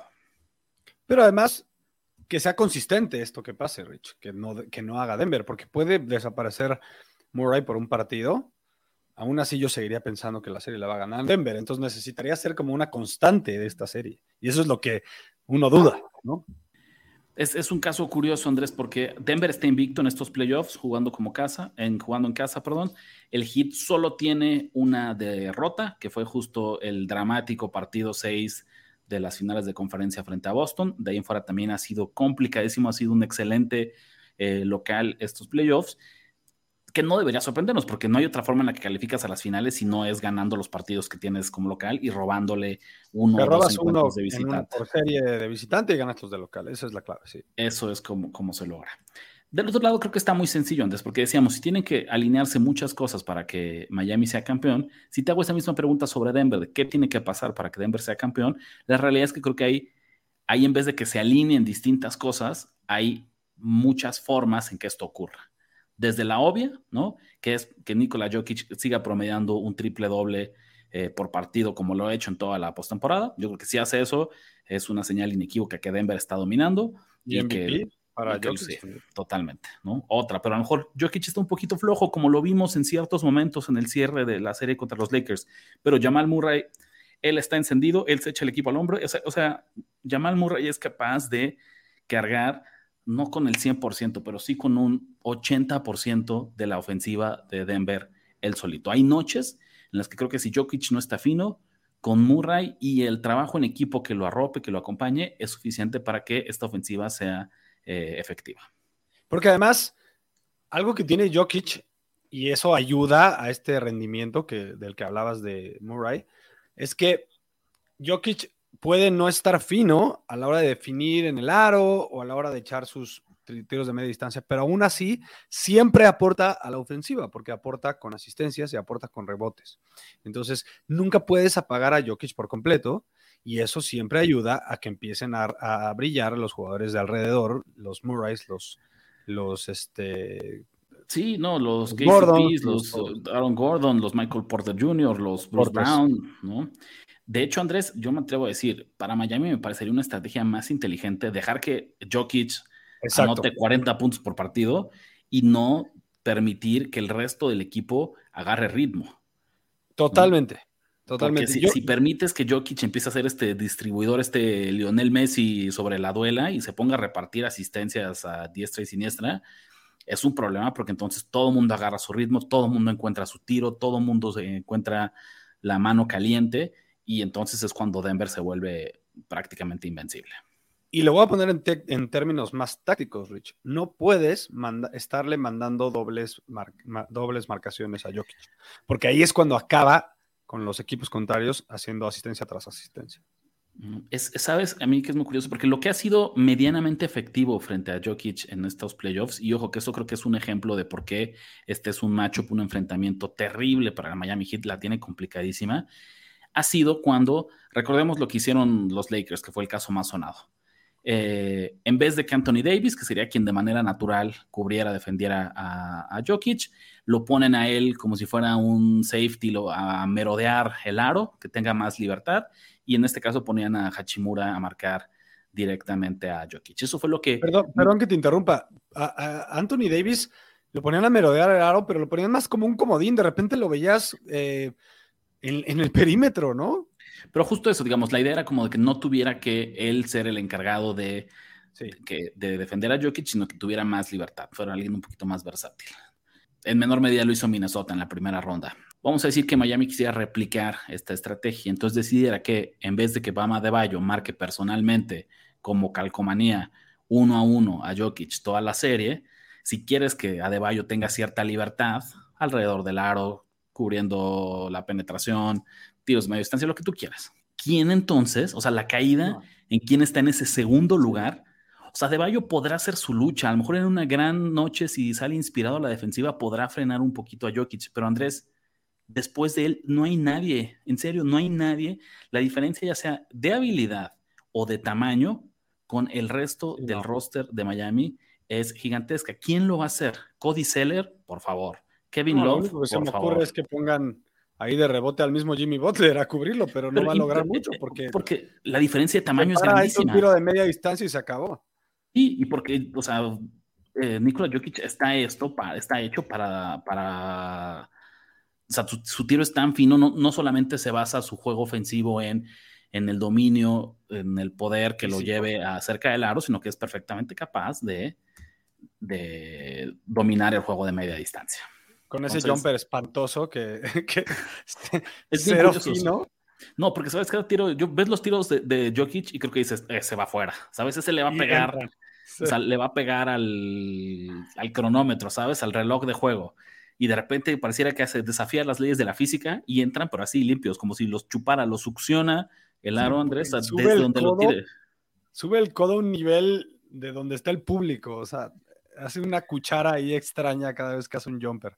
Pero además, que sea consistente esto que pase, Rich, que no, que no haga Denver, porque puede desaparecer Murray por un partido, aún así yo seguiría pensando que la serie la va a ganar Denver. Entonces necesitaría ser como una constante de esta serie. Y eso es lo que uno duda, ¿no? Es, un caso curioso, Andrés, porque Denver está invicto en estos playoffs, jugando como casa, en, jugando en casa, perdón. El Heat solo tiene una derrota, que fue justo el dramático partido 6 de las finales de conferencia frente a Boston. De ahí en fuera también ha sido complicadísimo, ha sido un excelente eh, local estos playoffs que no debería sorprendernos, porque no hay otra forma en la que calificas a las finales si no es ganando los partidos que tienes como local y robándole uno o dos encuentros de visitante. por serie de visitante y ganas los de local, esa es la clave, sí. Eso es como, como se logra. Del otro lado, creo que está muy sencillo antes, porque decíamos, si tienen que alinearse muchas cosas para que Miami sea campeón, si te hago esa misma pregunta sobre Denver, de qué tiene que pasar para que Denver sea campeón, la realidad es que creo que hay, hay en vez de que se alineen distintas cosas, hay muchas formas en que esto ocurra desde la obvia, ¿no? Que es que Nikola Jokic siga promediando un triple doble eh, por partido como lo ha hecho en toda la postemporada. Yo creo que si hace eso, es una señal inequívoca que Denver está dominando. Y, que, para Jokic. totalmente, ¿no? Otra, pero a lo mejor Jokic está un poquito flojo, como lo vimos en ciertos momentos en el cierre de la serie contra los Lakers. Pero Jamal Murray, él está encendido, él se echa el equipo al hombro. O sea, o sea Jamal Murray es capaz de cargar no con el 100%, pero sí con un 80% de la ofensiva de Denver él solito. Hay noches en las que creo que si Jokic no está fino, con Murray y el trabajo en equipo que lo arrope, que lo acompañe, es suficiente para que esta ofensiva sea eh, efectiva. Porque además, algo que tiene Jokic, y eso ayuda a este rendimiento que, del que hablabas de Murray, es que Jokic puede no estar fino a la hora de definir en el aro o a la hora de echar sus tiros de media distancia, pero aún así siempre aporta a la ofensiva porque aporta con asistencias y aporta con rebotes. Entonces, nunca puedes apagar a Jokic por completo y eso siempre ayuda a que empiecen a, brillar los jugadores de alrededor, los Murrays, los, los este, Sí, no, los, Gordon, los, Aaron Gordon, los Michael Porter Jr., los Bruce Brown, ¿no? De hecho, Andrés, yo me atrevo a decir, para Miami me parecería una estrategia más inteligente dejar que Jokic anote 40 puntos por partido y no permitir que el resto del equipo agarre ritmo. Totalmente. Totalmente. Si, si, permites que Jokic empiece a ser este distribuidor, este Lionel Messi sobre la duela y se ponga a repartir asistencias a diestra y siniestra, es un problema porque entonces todo el mundo agarra su ritmo, todo el mundo encuentra su tiro, todo el mundo se encuentra la mano caliente y entonces es cuando Denver se vuelve prácticamente invencible. Y lo voy a poner en, términos más tácticos, Rich. No puedes estarle mandando dobles, dobles marcaciones a Jokic, porque ahí es cuando acaba con los equipos contrarios haciendo asistencia tras asistencia. Es, Sabes, a mí que es muy curioso, porque lo que ha sido medianamente efectivo frente a Jokic en estos playoffs, y ojo que eso creo que es un ejemplo de por qué este es un macho, un enfrentamiento terrible para el Miami Heat, la tiene complicadísima, ha sido cuando, recordemos lo que hicieron los Lakers, que fue el caso más sonado. Eh, en vez de que Anthony Davis, que sería quien de manera natural cubriera, defendiera a, Jokic, lo ponen a él como si fuera un safety, lo, a merodear el aro, que tenga más libertad, y en este caso ponían a Hachimura a marcar directamente a Jokic. Eso fue lo que... Perdón, perdón que te interrumpa. A, Anthony Davis lo ponían a merodear el aro, pero lo ponían más como un comodín, de repente lo veías... Eh, en, el perímetro, ¿no? Pero justo eso, digamos, la idea era como de que no tuviera que él ser el encargado de, que, de defender a Jokic, sino que tuviera más libertad, fuera alguien un poquito más versátil. En menor medida lo hizo Minnesota en la primera ronda. Vamos a decir que Miami quisiera replicar esta estrategia, entonces decidiera que en vez de que Bama de Bayo marque personalmente como calcomanía uno a uno a Jokic toda la serie, si quieres que Adebayo tenga cierta libertad alrededor del aro, cubriendo la penetración, tiros de media distancia, lo que tú quieras. ¿Quién entonces, o sea, la caída en quién está en ese segundo lugar? O sea, De Bayo podrá hacer su lucha. A lo mejor en una gran noche, si sale inspirado a la defensiva, podrá frenar un poquito a Jokic. Pero Andrés, después de él, no hay nadie. En serio, no hay nadie. La diferencia, ya sea de habilidad o de tamaño, con el resto del roster de Miami es gigantesca. ¿Quién lo va a hacer? Cody Seller, por favor. Kevin Love. Lo que se me ocurre es que pongan ahí de rebote al mismo Jimmy Butler a cubrirlo, pero no va a lograr mucho porque. Porque la diferencia de tamaño es grandísima. un tiro de media distancia y se acabó. Sí, y porque, o sea, eh, Nikola Jokic está esto, está hecho para, para sea, su, tiro es tan fino, no, no, solamente se basa su juego ofensivo en, en el dominio, en el poder que lo lleve a cerca del aro, sino que es perfectamente capaz de, de dominar el juego de media distancia. Con ese jumper espantoso que, *laughs* es cero fino. No, porque sabes que tiro, yo ves los tiros de, de Jokic y creo que dices, se va fuera. Sabes, ese le va a pegar, o sea, le va a pegar al, al, cronómetro, ¿sabes? Al reloj de juego. Y de repente pareciera que hace desafía las leyes de la física y entran, pero así limpios, como si los chupara, los succiona el aro, Andrés, desde donde lo tire. Sube el codo a un nivel de donde está el público, o sea, hace una cuchara ahí extraña cada vez que hace un jumper.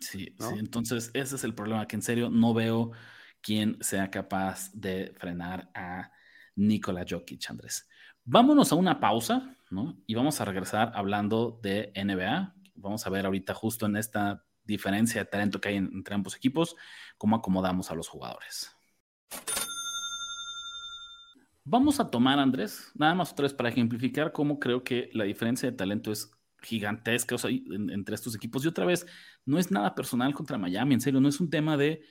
Sí, sí, entonces ese es el problema, que en serio no veo quién sea capaz de frenar a Nikola Jokic, Andrés. Vámonos a una pausa, ¿no? Y vamos a regresar hablando de NBA. Vamos a ver ahorita justo en esta diferencia de talento que hay entre ambos equipos, cómo acomodamos a los jugadores. Vamos a tomar, Andrés, nada más otra vez para ejemplificar cómo creo que la diferencia de talento es gigantesca entre estos equipos. Y otra vez, no es nada personal contra Miami, en serio, no es un tema de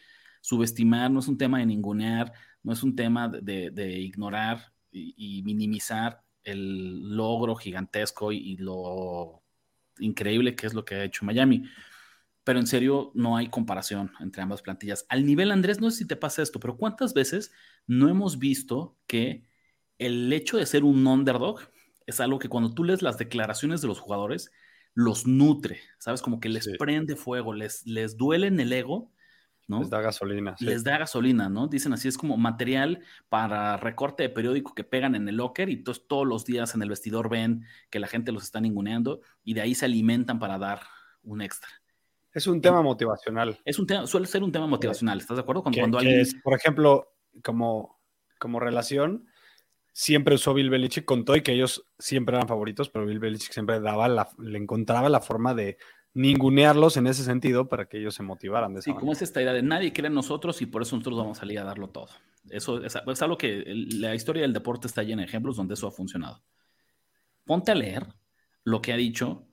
subestimar, no es un tema de ningunear, no es un tema de, ignorar y, minimizar el logro gigantesco y, lo increíble que es lo que ha hecho Miami. Pero en serio, no hay comparación entre ambas plantillas. Al nivel, Andrés, no sé si te pasa esto, pero ¿cuántas veces no hemos visto que el hecho de ser un underdog es algo que cuando tú lees las declaraciones de los jugadores, los nutre, ¿sabes? Como que les prende fuego, les, les duele en el ego, ¿no? Les da gasolina. Les da gasolina, ¿no? Dicen así, es como material para recorte de periódico que pegan en el locker y entonces todos los días en el vestidor ven que la gente los está ninguneando y de ahí se alimentan para dar un extra. Es un tema motivacional. Es un tema, suele ser un tema motivacional, ¿estás de acuerdo? Cuando, cuando alguien... por ejemplo, como, como relación, siempre usó Bill Belichick con todo y que ellos siempre eran favoritos, pero Bill Belichick siempre daba la, le encontraba la forma de ningunearlos en ese sentido para que ellos se motivaran de esa Sí, como es esta idea de nadie cree en nosotros y por eso nosotros vamos a salir a darlo todo. Eso es, es algo que la historia del deporte está llena de ejemplos donde eso ha funcionado. Ponte a leer lo que ha dicho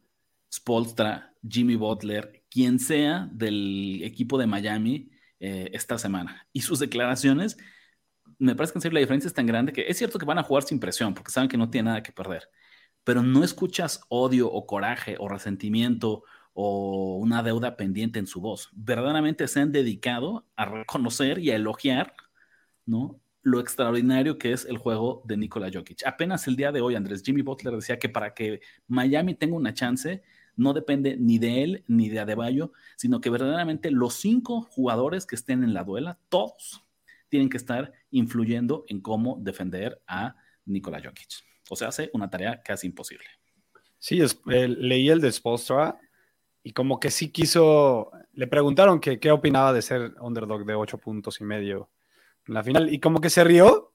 Spolstra, Jimmy Butler, quien sea del equipo de Miami eh, esta semana. Y sus declaraciones me parece que la diferencia es tan grande que es cierto que van a jugar sin presión porque saben que no tienen nada que perder, pero no escuchas odio o coraje o resentimiento o una deuda pendiente en su voz. Verdaderamente se han dedicado a reconocer y a elogiar, ¿no? Lo extraordinario que es el juego de Nikola Jokic. Apenas el día de hoy, Andrés Jimmy Butler decía que para que Miami tenga una chance, no depende ni de él ni de Adebayo, sino que verdaderamente los cinco jugadores que estén en la duela, todos tienen que estar influyendo en cómo defender a Nikola Jokic. O sea, hace una tarea casi imposible. Sí, leí el de Spolstra y como que sí quiso, le preguntaron que qué opinaba de ser underdog de ocho puntos y medio en la final y como que se rió,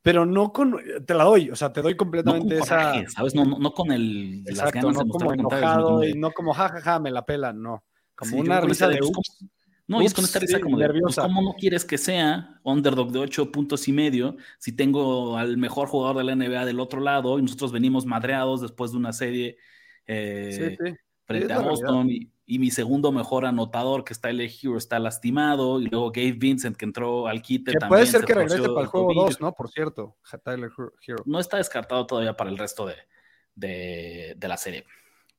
pero no con, te la doy, o sea, te doy completamente esa... ¿sabes? No, no, con el... Exacto, no como enojado y no como jajaja, me la pela, no. Como una risa de... No, y es con esta risa como de, pues, ¿cómo no quieres que sea underdog de ocho puntos y medio si tengo al mejor jugador de la NBA del otro lado y nosotros venimos madreados después de una serie eh, frente a Boston y, mi segundo mejor anotador que está el Hero está lastimado y luego Gabe Vincent que entró al quite que Puede ser que regrese para el juego 2, ¿no? Por cierto, Tyler Hero. No está descartado todavía para el resto de, de la serie.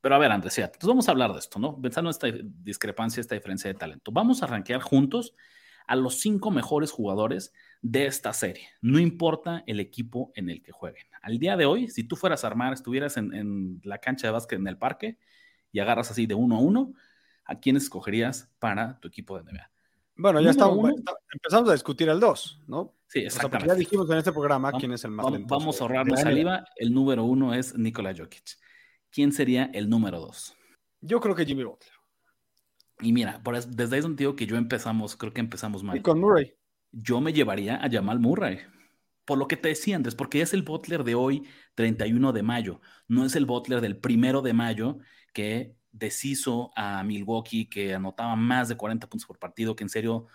Pero a ver, Andrés, entonces vamos a hablar de esto, ¿no? Pensando en esta discrepancia, esta diferencia de talento. Vamos a rankear juntos a los cinco mejores jugadores de esta serie. No importa el equipo en el que jueguen. Al día de hoy, si tú fueras a armar, estuvieras en, la cancha de básquet en el parque y agarras así de uno a uno, ¿a quién escogerías para tu equipo de NBA? Bueno, ya estamos, empezamos a discutir el 2, ¿no? Sí, exactamente. ya dijimos en este programa quién es el más Vamos, vamos a ahorrarnos saliva. El número uno es Nikola Jokic. ¿Quién sería el número dos? Yo creo que Jimmy Butler. Y mira, desde ahí es donde digo que yo empezamos, creo que empezamos mal. Y con Murray. Yo me llevaría a Jamal Murray. Por lo que te decía antes, porque es el Butler de hoy, 31 de mayo. No es el Butler del primero de mayo que deshizo a Milwaukee, que anotaba más de 40 puntos por partido, que en serio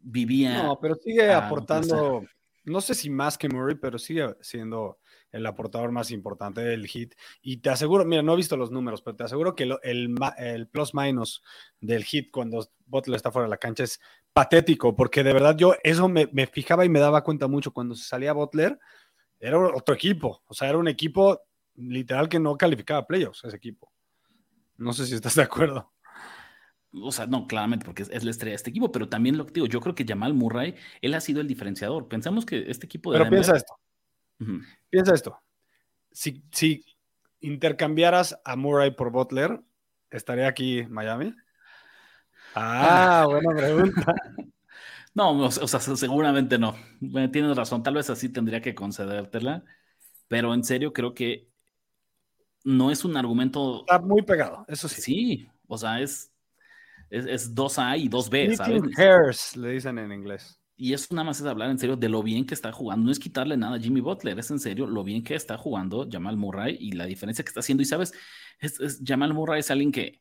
vivía. No, pero sigue aportando, no sé si más que Murray, pero sigue siendo el aportador más importante del hit. Y te aseguro, mira, no he visto los números, pero te aseguro que el, el plus minus del hit cuando Butler está fuera de la cancha es patético, porque de verdad yo eso me, me fijaba y me daba cuenta mucho cuando se salía Butler, era otro equipo, o sea, era un equipo literal que no calificaba playoffs, ese equipo. No sé si estás de acuerdo. O sea, no, claramente, porque es, la estrella de este equipo, pero también lo que digo, yo creo que Jamal Murray, él ha sido el diferenciador. Pensamos que este equipo de. Pero piensa esto. Piensa esto. Si, si intercambiaras a Murray por Butler, ¿estaría aquí Miami? Ah, ah. buena pregunta. *laughs* no, o sea, seguramente no. Tienes razón, tal vez así tendría que concedértela, pero en serio creo que no es un argumento. Está muy pegado, eso sí. Sí, o sea, es, es, 2A y 2B, ¿sabes? Hairs, le dicen en inglés. Y eso nada más es hablar en serio de lo bien que está jugando. No es quitarle nada a Jimmy Butler, es en serio lo bien que está jugando Jamal Murray y la diferencia que está haciendo. Y sabes, es, Jamal Murray es alguien que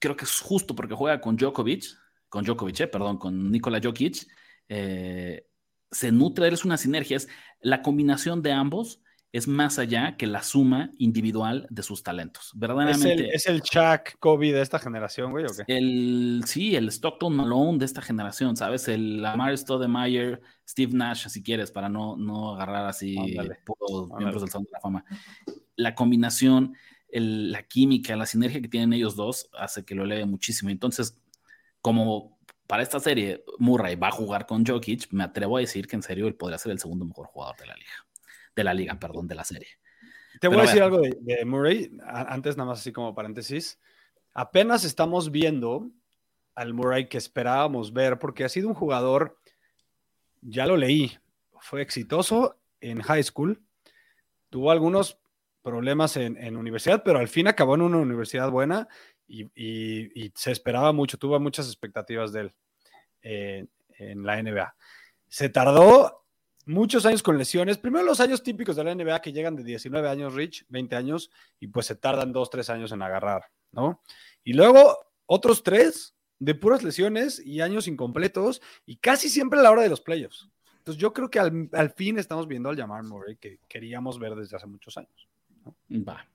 creo que es justo porque juega con Djokovic, con Djokovic, eh, perdón, con Nikola Jokic. Eh, se nutre, es una sinergia, es la combinación de ambos es más allá que la suma individual de sus talentos. Verdaderamente. ¿Es el, es Chuck Kobe de esta generación, güey? ¿o qué? El, sí, el Stockton Malone de esta generación, ¿sabes? El Lamar Stoudemire, Steve Nash, si quieres, para no, no agarrar así miembros del Salón de la Fama. La combinación, la química, la sinergia que tienen ellos dos hace que lo eleve muchísimo. Entonces, como para esta serie Murray va a jugar con Jokic, me atrevo a decir que en serio él podría ser el segundo mejor jugador de la liga de la liga, perdón, de la serie. Te voy a decir algo de, Murray, antes nada más así como paréntesis. Apenas estamos viendo al Murray que esperábamos ver, porque ha sido un jugador, ya lo leí, fue exitoso en high school, tuvo algunos problemas en, universidad, pero al fin acabó en una universidad buena y, se esperaba mucho, tuvo muchas expectativas de él eh, en la NBA. Se tardó muchos años con lesiones. Primero los años típicos de la NBA que llegan de 19 años, Rich, 20 años, y pues se tardan 2, 3 años en agarrar, ¿no? Y luego otros 3 de puras lesiones y años incompletos, y casi siempre a la hora de los playoffs. Entonces yo creo que al, fin estamos viendo al llamar Murray que queríamos ver desde hace muchos años. Va.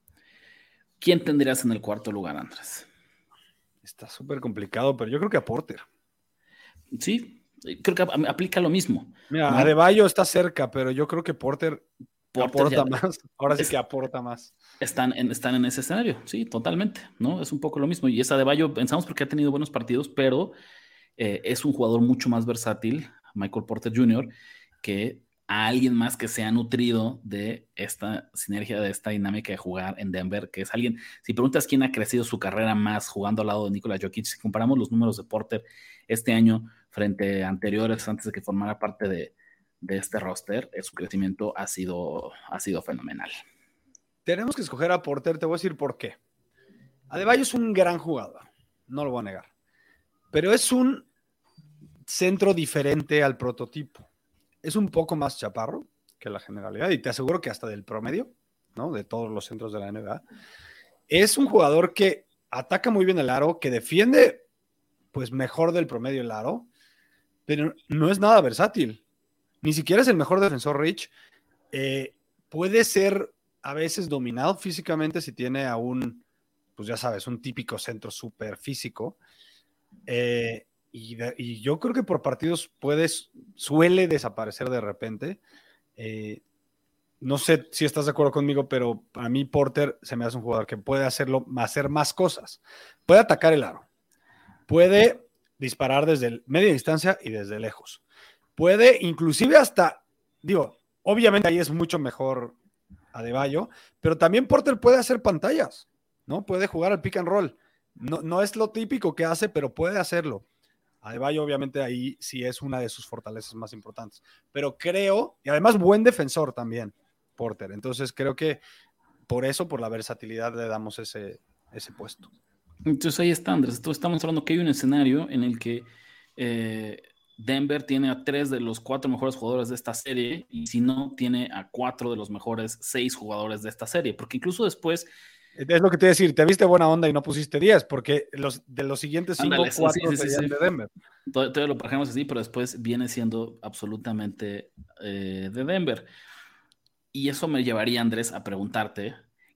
¿Quién tendrías en el cuarto lugar, Andrés? Está súper complicado, pero yo creo que a Porter. Sí, creo que aplica lo mismo. Mira, Adebayo está cerca, pero yo creo que Porter, aporta *laughs* más. Ahora sí que aporta más. Están en, están en ese escenario, sí, totalmente, ¿no? Es un poco lo mismo. Y es Adebayo, pensamos porque ha tenido buenos partidos, pero eh, es un jugador mucho más versátil, Michael Porter Jr., que a alguien más que se ha nutrido de esta sinergia, de esta dinámica de jugar en Denver, que es alguien, si preguntas quién ha crecido su carrera más jugando al lado de Nikola Jokic, si comparamos los números de Porter este año frente anteriores, antes de que formara parte de, este roster, eh, su crecimiento ha sido, ha sido fenomenal. Tenemos que escoger a Porter, te voy a decir por qué. Adebayo es un gran jugador, no lo voy a negar, pero es un centro diferente al prototipo. Es un poco más chaparro que la generalidad y te aseguro que hasta del promedio, ¿no? De todos los centros de la NBA. Es un jugador que ataca muy bien el aro, que defiende pues mejor del promedio el aro, pero no es nada versátil. Ni siquiera es el mejor defensor Rich. Eh, puede ser a veces dominado físicamente si tiene a un, pues ya sabes, un típico centro súper físico. Eh, y, yo creo que por partidos puedes, suele desaparecer de repente. Eh, no sé si estás de acuerdo conmigo, pero a mí Porter se me hace un jugador que puede hacerlo, hacer más cosas. Puede atacar el aro. Puede disparar desde media distancia y desde lejos. Puede inclusive hasta, digo, obviamente ahí es mucho mejor Adebayo, pero también Porter puede hacer pantallas, ¿no? Puede jugar al pick and roll. No, no es lo típico que hace, pero puede hacerlo. Adebayo obviamente ahí sí es una de sus fortalezas más importantes, pero creo, y además buen defensor también, Porter. Entonces creo que por eso, por la versatilidad, le damos ese, ese puesto. Entonces ahí está, Andrés. estamos hablando que hay un escenario en el que eh, Denver tiene a tres de los cuatro mejores jugadores de esta serie y si no, tiene a cuatro de los mejores seis jugadores de esta serie. Porque incluso después... Es lo que te iba a decir, te viste buena onda y no pusiste 10, porque los, de los siguientes cinco, cuatro de Denver. Todo, lo paramos así, pero después viene siendo absolutamente eh, de Denver. Y eso me llevaría, Andrés, a preguntarte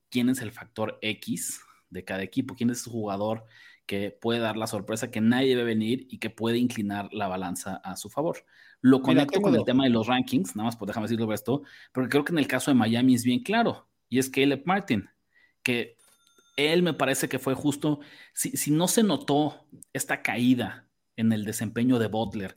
quién es el factor X de cada equipo, quién es su jugador que puede dar la sorpresa que nadie debe venir y que puede inclinar la balanza a su favor. Lo conecto con el tema de los rankings, nada más por déjame decirlo esto, porque creo que en el caso de Miami es bien claro, y es Caleb Martin, que él me parece que fue justo, si, si no se notó esta caída en el desempeño de Butler,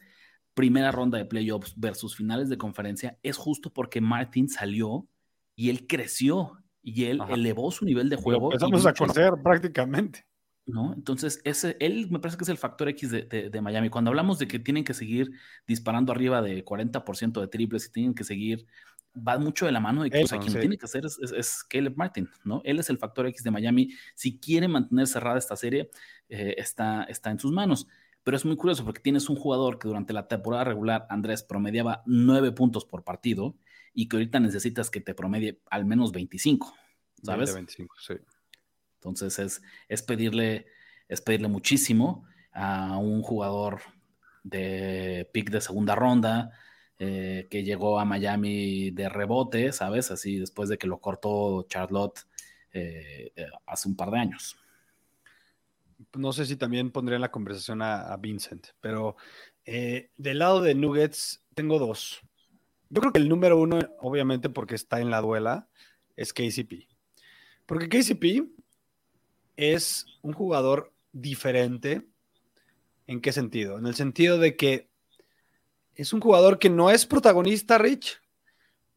primera ronda de playoffs versus finales de conferencia, es justo porque Martin salió y él creció y él elevó su nivel de juego. Lo empezamos a conocer prácticamente. ¿no? Entonces, ese, él me parece que es el factor X de, Miami. Cuando hablamos de que tienen que seguir disparando arriba de 40% de triples y tienen que seguir, va mucho de la mano de que quien tiene que hacer es, Caleb Martin, ¿no? Él es el factor X de Miami. Si quiere mantener cerrada esta serie, eh, está, está en sus manos. Pero es muy curioso porque tienes un jugador que durante la temporada regular, Andrés, promediaba 9 puntos por partido y que ahorita necesitas que te promedie al menos 25, ¿sabes? 25, sí. Entonces es, es, pedirle, es pedirle muchísimo a un jugador de pick de segunda ronda eh, que llegó a Miami de rebote, ¿sabes? Así después de que lo cortó Charlotte eh, eh, hace un par de años. No sé si también pondría en la conversación a, Vincent, pero del lado de Nuggets tengo dos. Yo creo que el número uno, obviamente porque está en la duela, es KCP. Porque KCP es un jugador diferente. ¿En qué sentido? En el sentido de que es un jugador que no es protagonista, Rich,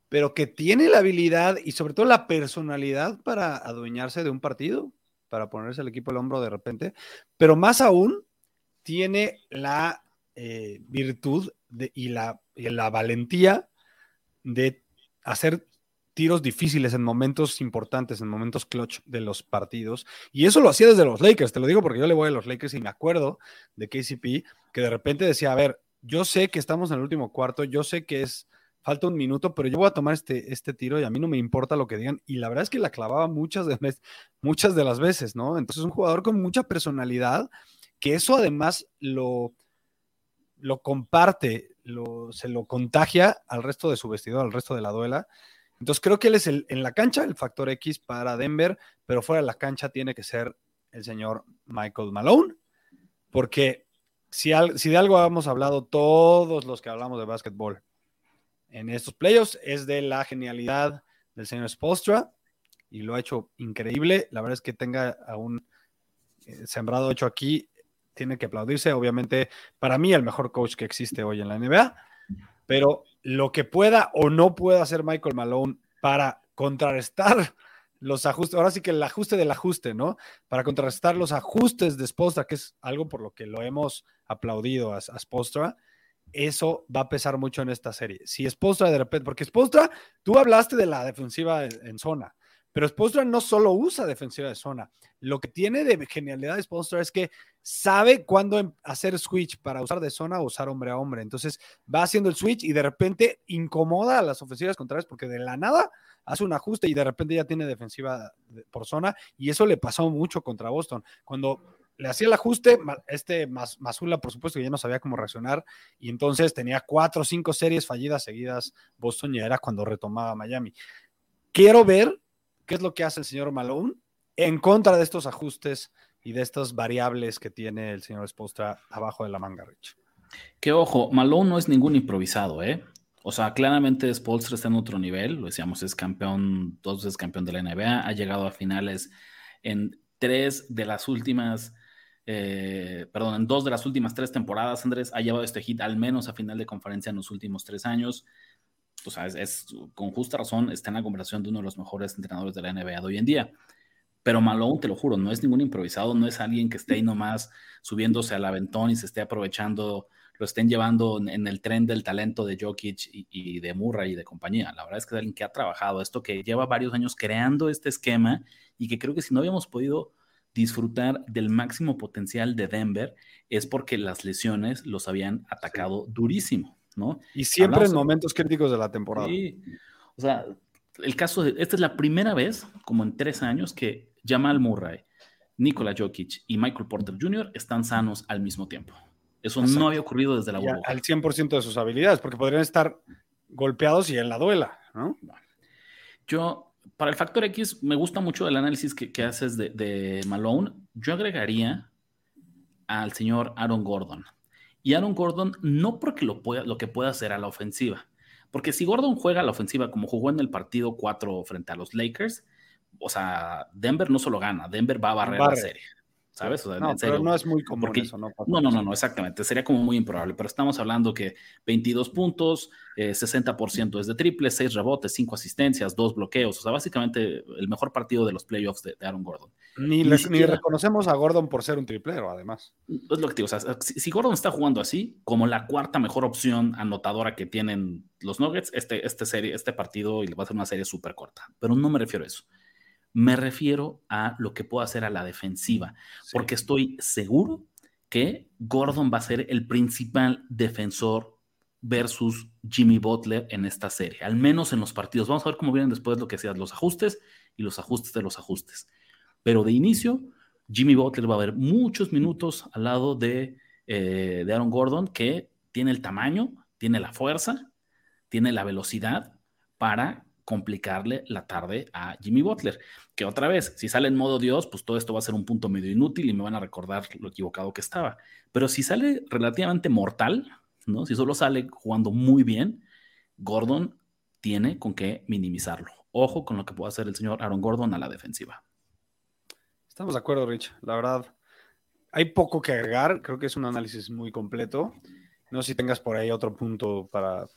pero que tiene la habilidad y sobre todo la personalidad para adueñarse de un partido, para ponerse el equipo al hombro de repente, pero más aún tiene la eh, virtud y, la, y la valentía de hacer tiros difíciles en momentos importantes, en momentos clutch de los partidos. Y eso lo hacía desde los Lakers, te lo digo porque yo le voy a los Lakers y me acuerdo de KCP que de repente decía, a ver, yo sé que estamos en el último cuarto, yo sé que es falta un minuto, pero yo voy a tomar este, este tiro y a mí no me importa lo que digan. Y la verdad es que la clavaba muchas de, muchas de las veces, ¿no? Entonces, un jugador con mucha personalidad, que eso además lo, lo comparte, lo, se lo contagia al resto de su vestidor, al resto de la duela. Entonces creo que él es el, en la cancha el factor X para Denver, pero fuera de la cancha tiene que ser el señor Michael Malone, porque si, si de algo hemos hablado todos los que hablamos de básquetbol en estos playoffs es de la genialidad del señor Spolstra y lo ha hecho increíble. La verdad es que tenga a un eh, sembrado hecho aquí, tiene que aplaudirse. Obviamente, para mí, el mejor coach que existe hoy en la NBA, pero lo que pueda o no pueda hacer Michael Malone para contrarrestar *laughs* los ajustes, ahora sí que el ajuste del ajuste, ¿no? Para contrarrestar los ajustes de Spostra, que es algo por lo que lo hemos aplaudido a, a eso va a pesar mucho en esta serie. Si Spostra de repente, porque Spostra, tú hablaste de la defensiva en zona, pero Spostra no solo usa defensiva de zona. Lo que tiene de genialidad Spostra es que sabe cuándo em, hacer switch para usar de zona o usar hombre a hombre. Entonces va haciendo el switch y de repente incomoda a las ofensivas contrarias porque de la nada hace un ajuste y de repente ya tiene defensiva por zona. Y eso le pasó mucho contra Boston. Cuando le hacía el ajuste, este Mazula, por supuesto, que ya no sabía cómo reaccionar, y entonces tenía cuatro o cinco series fallidas seguidas Boston y era cuando retomaba Miami. Quiero ver ¿Qué es lo que hace el señor Malone en contra de estos ajustes y de estas variables que tiene el señor Spostra abajo de la manga, Rich? Que ojo, Malone no es ningún improvisado, ¿eh? O sea, claramente Spolstra está en otro nivel, lo decíamos, es campeón, dos veces campeón de la NBA, ha llegado a finales en tres de las últimas, eh, perdón, en dos de las últimas tres temporadas, Andrés, ha llevado este hit al menos a final de conferencia en los últimos tres años o sea, es, con justa razón está en la conversación de uno de los mejores entrenadores de la NBA de hoy en día. Pero Malone, te lo juro, no es ningún improvisado, no es alguien que esté ahí nomás subiéndose al aventón y se esté aprovechando, lo estén llevando en, el tren del talento de Jokic y, de Murray y de compañía. La verdad es que es alguien que ha trabajado esto, que lleva varios años creando este esquema y que creo que si no habíamos podido disfrutar del máximo potencial de Denver es porque las lesiones los habían atacado durísimo. Y siempre en momentos críticos de la temporada. Sí. O sea, el caso de, esta es la primera vez, como en tres años, que Jamal Murray, Nikola Jokic y Michael Porter Jr. están sanos al mismo tiempo. Eso no había ocurrido desde la Al 100% de sus habilidades, porque podrían estar golpeados y en la duela, ¿no? Yo, para el factor X, me gusta mucho el análisis que, haces de, Malone. Yo agregaría al señor Aaron Gordon. Y Aaron Gordon, no porque lo, pueda, lo que pueda hacer a la ofensiva, porque si Gordon juega a la ofensiva como jugó en el partido 4 frente a los Lakers, o sea, Denver no solo gana, Denver va a barrer la serie. ¿Sabes? no, pero no es muy común eso, ¿no? No, no, no, exactamente. Sería como muy improbable, pero estamos hablando que 22 puntos, 60% eh, es de triple, 6 rebotes, 5 asistencias, 2 bloqueos. O sea, básicamente el mejor partido de los playoffs de, Aaron Gordon. Ni, ni, reconocemos a Gordon por ser un triplero, además. Es lo que digo. O sea, si, Gordon está jugando así, como la cuarta mejor opción anotadora que tienen los Nuggets, este, este, serie, este partido y va a ser una serie súper corta. Pero no me refiero a eso. Me refiero a lo que puedo hacer a la defensiva, porque estoy seguro que Gordon va a ser el principal defensor versus Jimmy Butler en esta serie, al menos en los partidos. Vamos a ver cómo vienen después lo que sean los ajustes y los ajustes de los ajustes. Pero de inicio, Jimmy Butler va a haber muchos minutos al lado de, eh, de Aaron Gordon, que tiene el tamaño, tiene la fuerza, tiene la velocidad para complicarle la tarde a Jimmy Butler. Que otra vez, si sale en modo Dios, pues todo esto va a ser un punto medio inútil y me van a recordar lo equivocado que estaba. Pero si sale relativamente mortal, ¿no? Si solo sale jugando muy bien, Gordon tiene con qué minimizarlo. Ojo con lo que puede hacer el señor Aaron Gordon a la defensiva. Estamos de acuerdo, Rich. La verdad, hay poco que agregar. Creo que es un análisis muy completo. No sé si tengas por ahí otro punto para,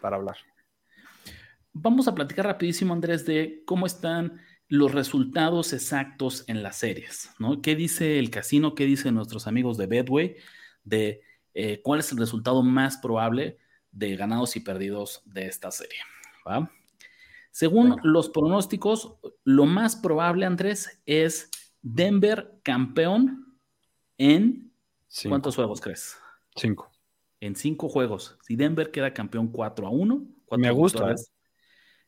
para hablar. Vamos a platicar rapidísimo, Andrés, de cómo están los resultados exactos en las series, ¿no? ¿Qué dice el casino? ¿Qué dicen nuestros amigos de Bedway? De eh, cuál es el resultado más probable de ganados y perdidos de esta serie. Según los pronósticos, lo más probable, Andrés, es Denver campeón en ¿cuántos juegos crees? Cinco. En cinco juegos. Si Denver queda campeón 4 a 1, me gusta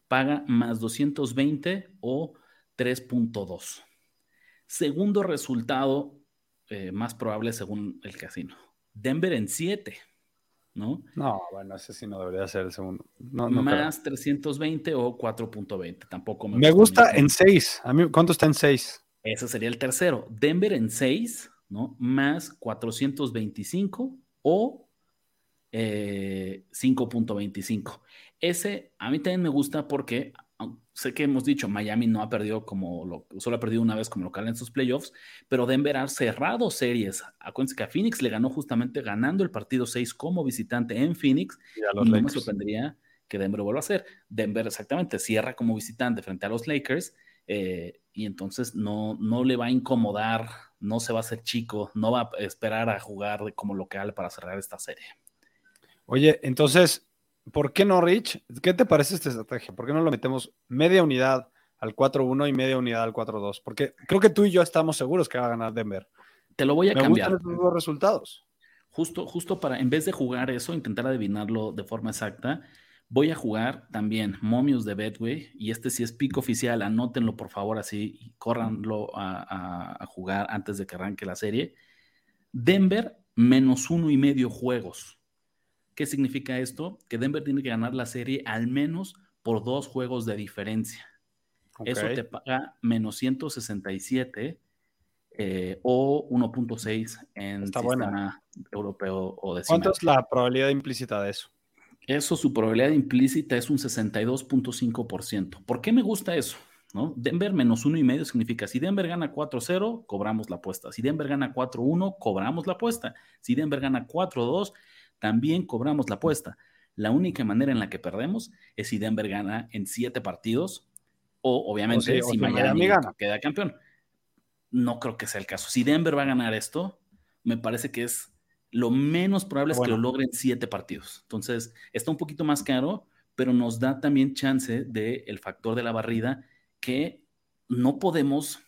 paga más 220 o 3.2. Segundo resultado eh, más probable según el casino. Denver en 7, ¿no? No, bueno, ese sí no debería ser el segundo. más 320 o 4.20. Tampoco me, me gusta, en 6. ¿Cuánto está en 6? Ese sería el tercero. Denver en 6, ¿no? Más 425 o 5.25. Ese a mí también me gusta porque sé que hemos dicho, Miami no ha perdido como, lo, solo ha perdido una vez como local en sus playoffs, pero Denver ha cerrado series. Acuérdense que a Phoenix le ganó justamente ganando el partido 6 como visitante en Phoenix y, no me sorprendería que Denver vuelva a hacer. Denver exactamente cierra como visitante frente a los Lakers eh, y entonces no, no le va a incomodar, no se va a hacer chico, no va a esperar a jugar como local para cerrar esta serie. Oye, entonces, ¿por qué no, Rich? ¿Qué te parece esta estrategia? ¿Por qué no lo metemos media unidad al 4-1 y media unidad al 4-2? Porque creo que tú y yo estamos seguros que va a ganar Denver. Te lo voy a cambiar. los resultados. Justo, justo para, en vez de jugar eso, intentar adivinarlo de forma exacta, voy a jugar también Momius de Bedway, y este sí es pico oficial, anótenlo por favor así y córranlo a, a jugar antes de que arranque la serie. Denver menos uno y medio juegos. ¿Qué significa esto? Que Denver tiene que ganar la serie al menos por dos juegos de diferencia. Eso te paga menos 167 eh, o 1.6 en el sistema europeo o decimal. ¿Cuánto es la probabilidad implícita de eso? Eso, su probabilidad implícita es un 62.5%. ¿Por qué me gusta eso? ¿No? Denver menos uno y medio significa si Denver gana 4-0, cobramos la apuesta. Si Denver gana 4-1, cobramos la apuesta. Si Denver gana 4-2, también cobramos la apuesta. La única manera en la que perdemos es si Denver gana en siete partidos o obviamente si, Miami, queda campeón. No creo que sea el caso. Si Denver va a ganar esto, me parece que es lo menos probable es que lo logren siete partidos. Entonces, está un poquito más caro, pero nos da también chance del el factor de la barrida que no podemos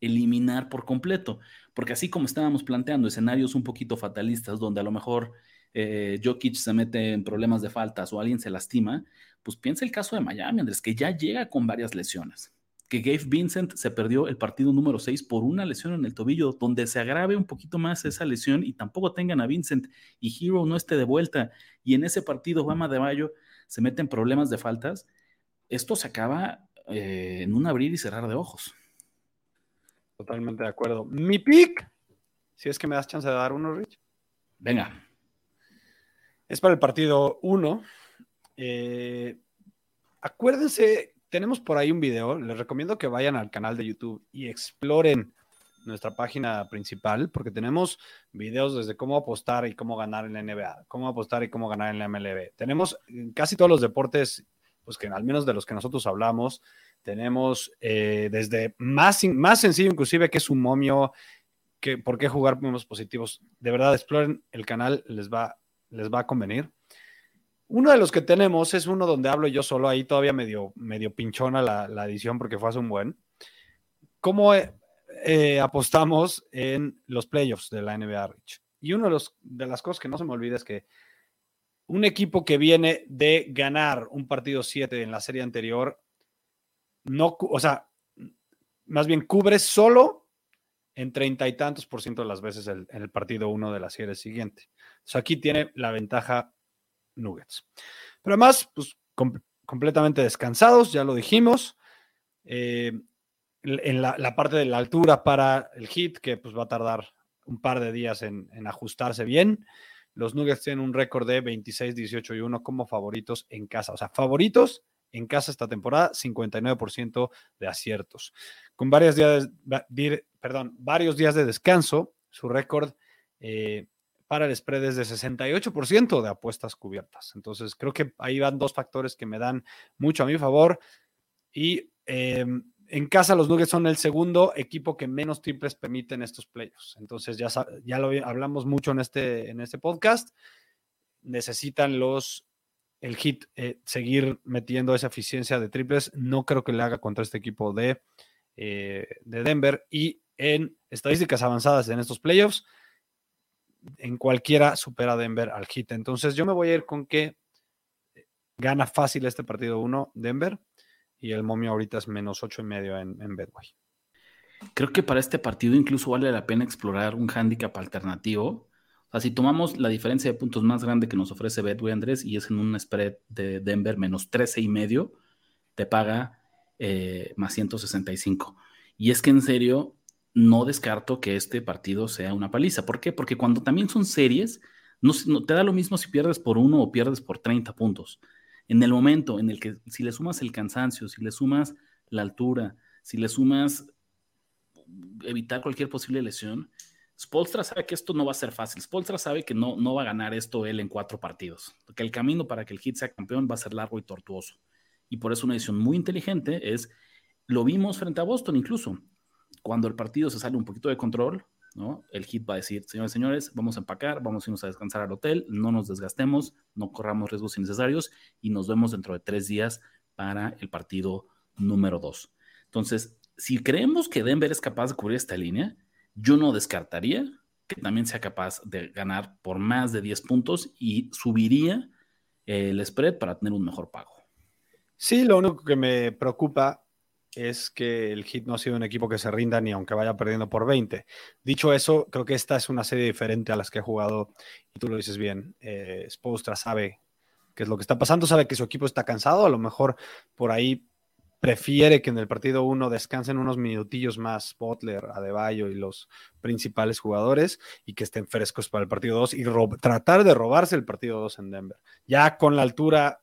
eliminar por completo, porque así como estábamos planteando escenarios un poquito fatalistas, donde a lo mejor eh, Jokic se mete en problemas de faltas o alguien se lastima, pues piensa el caso de Miami, Andrés, que ya llega con varias lesiones. Que Gabe Vincent se perdió el partido número 6 por una lesión en el tobillo, donde se agrave un poquito más esa lesión y tampoco tengan a Vincent y Hero no esté de vuelta. Y en ese partido, Bama de Bayo se mete en problemas de faltas. Esto se acaba eh, en un abrir y cerrar de ojos. Totalmente de acuerdo. Mi pick, si es que me das chance de dar uno, Rich. Venga. Es para el partido 1. Eh, acuérdense, tenemos por ahí un video. Les recomiendo que vayan al canal de YouTube y exploren nuestra página principal, porque tenemos videos desde cómo apostar y cómo ganar en la NBA, cómo apostar y cómo ganar en la MLB. Tenemos casi todos los deportes, pues que al menos de los que nosotros hablamos, tenemos eh, desde más, más sencillo inclusive que es un momio, que por qué jugar números positivos. De verdad, exploren el canal, les va, les va a convenir. Uno de los que tenemos es uno donde hablo yo solo, ahí todavía medio, medio pinchona la, edición porque fue hace un buen. ¿Cómo eh, apostamos en los playoffs de la NBA, Rich? Y una de, de las cosas que no se me olvida es que un equipo que viene de ganar un partido 7 en la serie anterior no, o sea, más bien cubre solo en treinta y tantos por ciento de las veces en el partido uno de la serie siguiente. O sea, aquí tiene la ventaja Nuggets. Pero además, pues completamente descansados, ya lo dijimos. Eh, en la, parte de la altura para el hit, que pues va a tardar un par de días en, ajustarse bien. Los Nuggets tienen un récord de 26, 18 y 1 como favoritos en casa. O sea, favoritos en casa esta temporada, 59% de aciertos. Con varios días, de, perdón, varios días de descanso, su récord eh, para el spread es de 68% de apuestas cubiertas. Entonces, creo que ahí van dos factores que me dan mucho a mi favor. Y em, en casa los Nuggets son el segundo equipo que menos triples permiten estos playoffs. Entonces, ya, ya lo hablamos mucho en este, en este podcast. Necesitan los el hit eh, seguir metiendo esa eficiencia de triples. No creo que le haga contra este equipo de, eh, de Denver. Y en estadísticas avanzadas en estos playoffs, en cualquiera supera Denver al hit. Entonces yo me voy a ir con que gana fácil este partido 1 Denver y el momio ahorita es menos ocho y medio en, en Bedway. Creo que para este partido incluso vale la pena explorar un handicap alternativo o sea, si tomamos la diferencia de puntos más grande que nos ofrece Betway Andrés y es en un spread de Denver menos 13 y medio, te paga eh, más 165. Y es que en serio, no descarto que este partido sea una paliza. ¿Por qué? Porque cuando también son series, no, te da lo mismo si pierdes por uno o pierdes por 30 puntos. En el momento en el que si le sumas el cansancio, si le sumas la altura, si le sumas evitar cualquier posible lesión, Spolstra sabe que esto no va a ser fácil. Spolstra sabe que no, no va a ganar esto él en cuatro partidos. Que el camino para que el Heat sea campeón va a ser largo y tortuoso. Y por eso una decisión muy inteligente es, lo vimos frente a Boston incluso, cuando el partido se sale un poquito de control. El Heat va a decir, señores, señores, vamos a empacar, vamos a irnos a descansar al hotel, no nos desgastemos, no corramos riesgos innecesarios y nos vemos dentro de tres días para el partido número dos. Entonces, si creemos que Denver es capaz de cubrir esta línea, yo no descartaría que también sea capaz de ganar por más de 10 puntos y subiría el spread para tener un mejor pago. Sí, lo único que me preocupa es que el Hit no ha sido un equipo que se rinda ni aunque vaya perdiendo por 20. Dicho eso, creo que esta es una serie diferente a las que ha jugado y tú lo dices bien. Eh, Spostra sabe qué es lo que está pasando, sabe que su equipo está cansado, a lo mejor por ahí prefiere que en el partido 1 descansen unos minutillos más Butler, Adebayo y los principales jugadores y que estén frescos para el partido 2 y tratar de robarse el partido 2 en Denver. Ya con la altura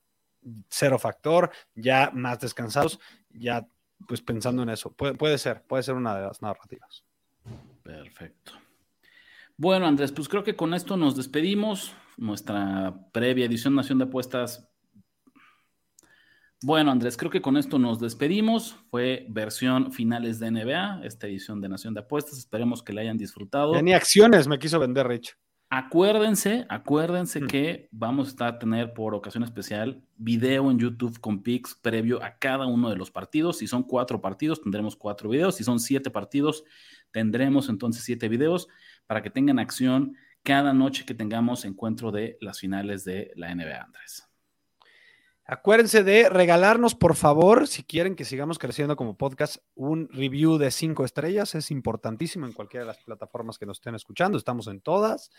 cero factor, ya más descansados, ya pues pensando en eso. Puede, puede ser, puede ser una de las narrativas. Perfecto. Bueno, Andrés, pues creo que con esto nos despedimos. Nuestra previa edición Nación de Apuestas bueno, Andrés, creo que con esto nos despedimos. Fue versión finales de NBA, esta edición de Nación de Apuestas. Esperemos que la hayan disfrutado. Ya ni acciones me quiso vender, Rich. Acuérdense, acuérdense mm. que vamos a tener por ocasión especial video en YouTube con pics previo a cada uno de los partidos. Si son cuatro partidos, tendremos cuatro videos. Si son siete partidos, tendremos entonces siete videos para que tengan acción cada noche que tengamos encuentro de las finales de la NBA, Andrés. Acuérdense de regalarnos, por favor, si quieren que sigamos creciendo como podcast, un review de cinco estrellas. Es importantísimo en cualquiera de las plataformas que nos estén escuchando. Estamos en todas.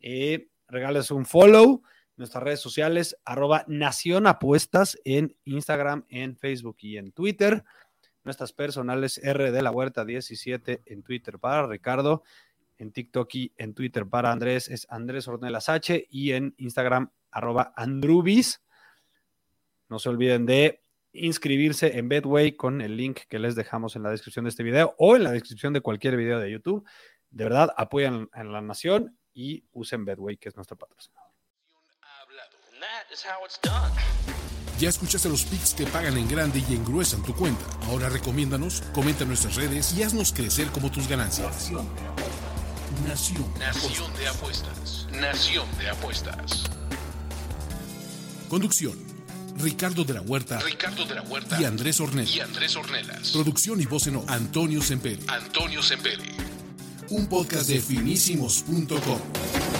Eh, regales un follow Nuestras redes sociales, arroba Nación Apuestas en Instagram, en Facebook y en Twitter. Nuestras personales, R de la Huerta 17 en Twitter para Ricardo, en TikTok y en Twitter para Andrés es Andrés Ornelas H y en Instagram, arroba Andrubis. No se olviden de inscribirse en Bedway con el link que les dejamos en la descripción de este video o en la descripción de cualquier video de YouTube. De verdad, apoyan en la nación y usen Bedway, que es nuestro patrocinador. Ya escuchaste los picks que pagan en grande y engruesan tu cuenta. Ahora recomiéndanos, comenta en nuestras redes y haznos crecer como tus ganancias. Nación. Nación de apuestas. Nación de apuestas. Conducción. Ricardo de la Huerta. Ricardo de la Huerta. Y Andrés Ornelas. Y Andrés Ornelas. Producción y voz en Antonio Sempere. Antonio Sempere. Un podcast de finísimos.com.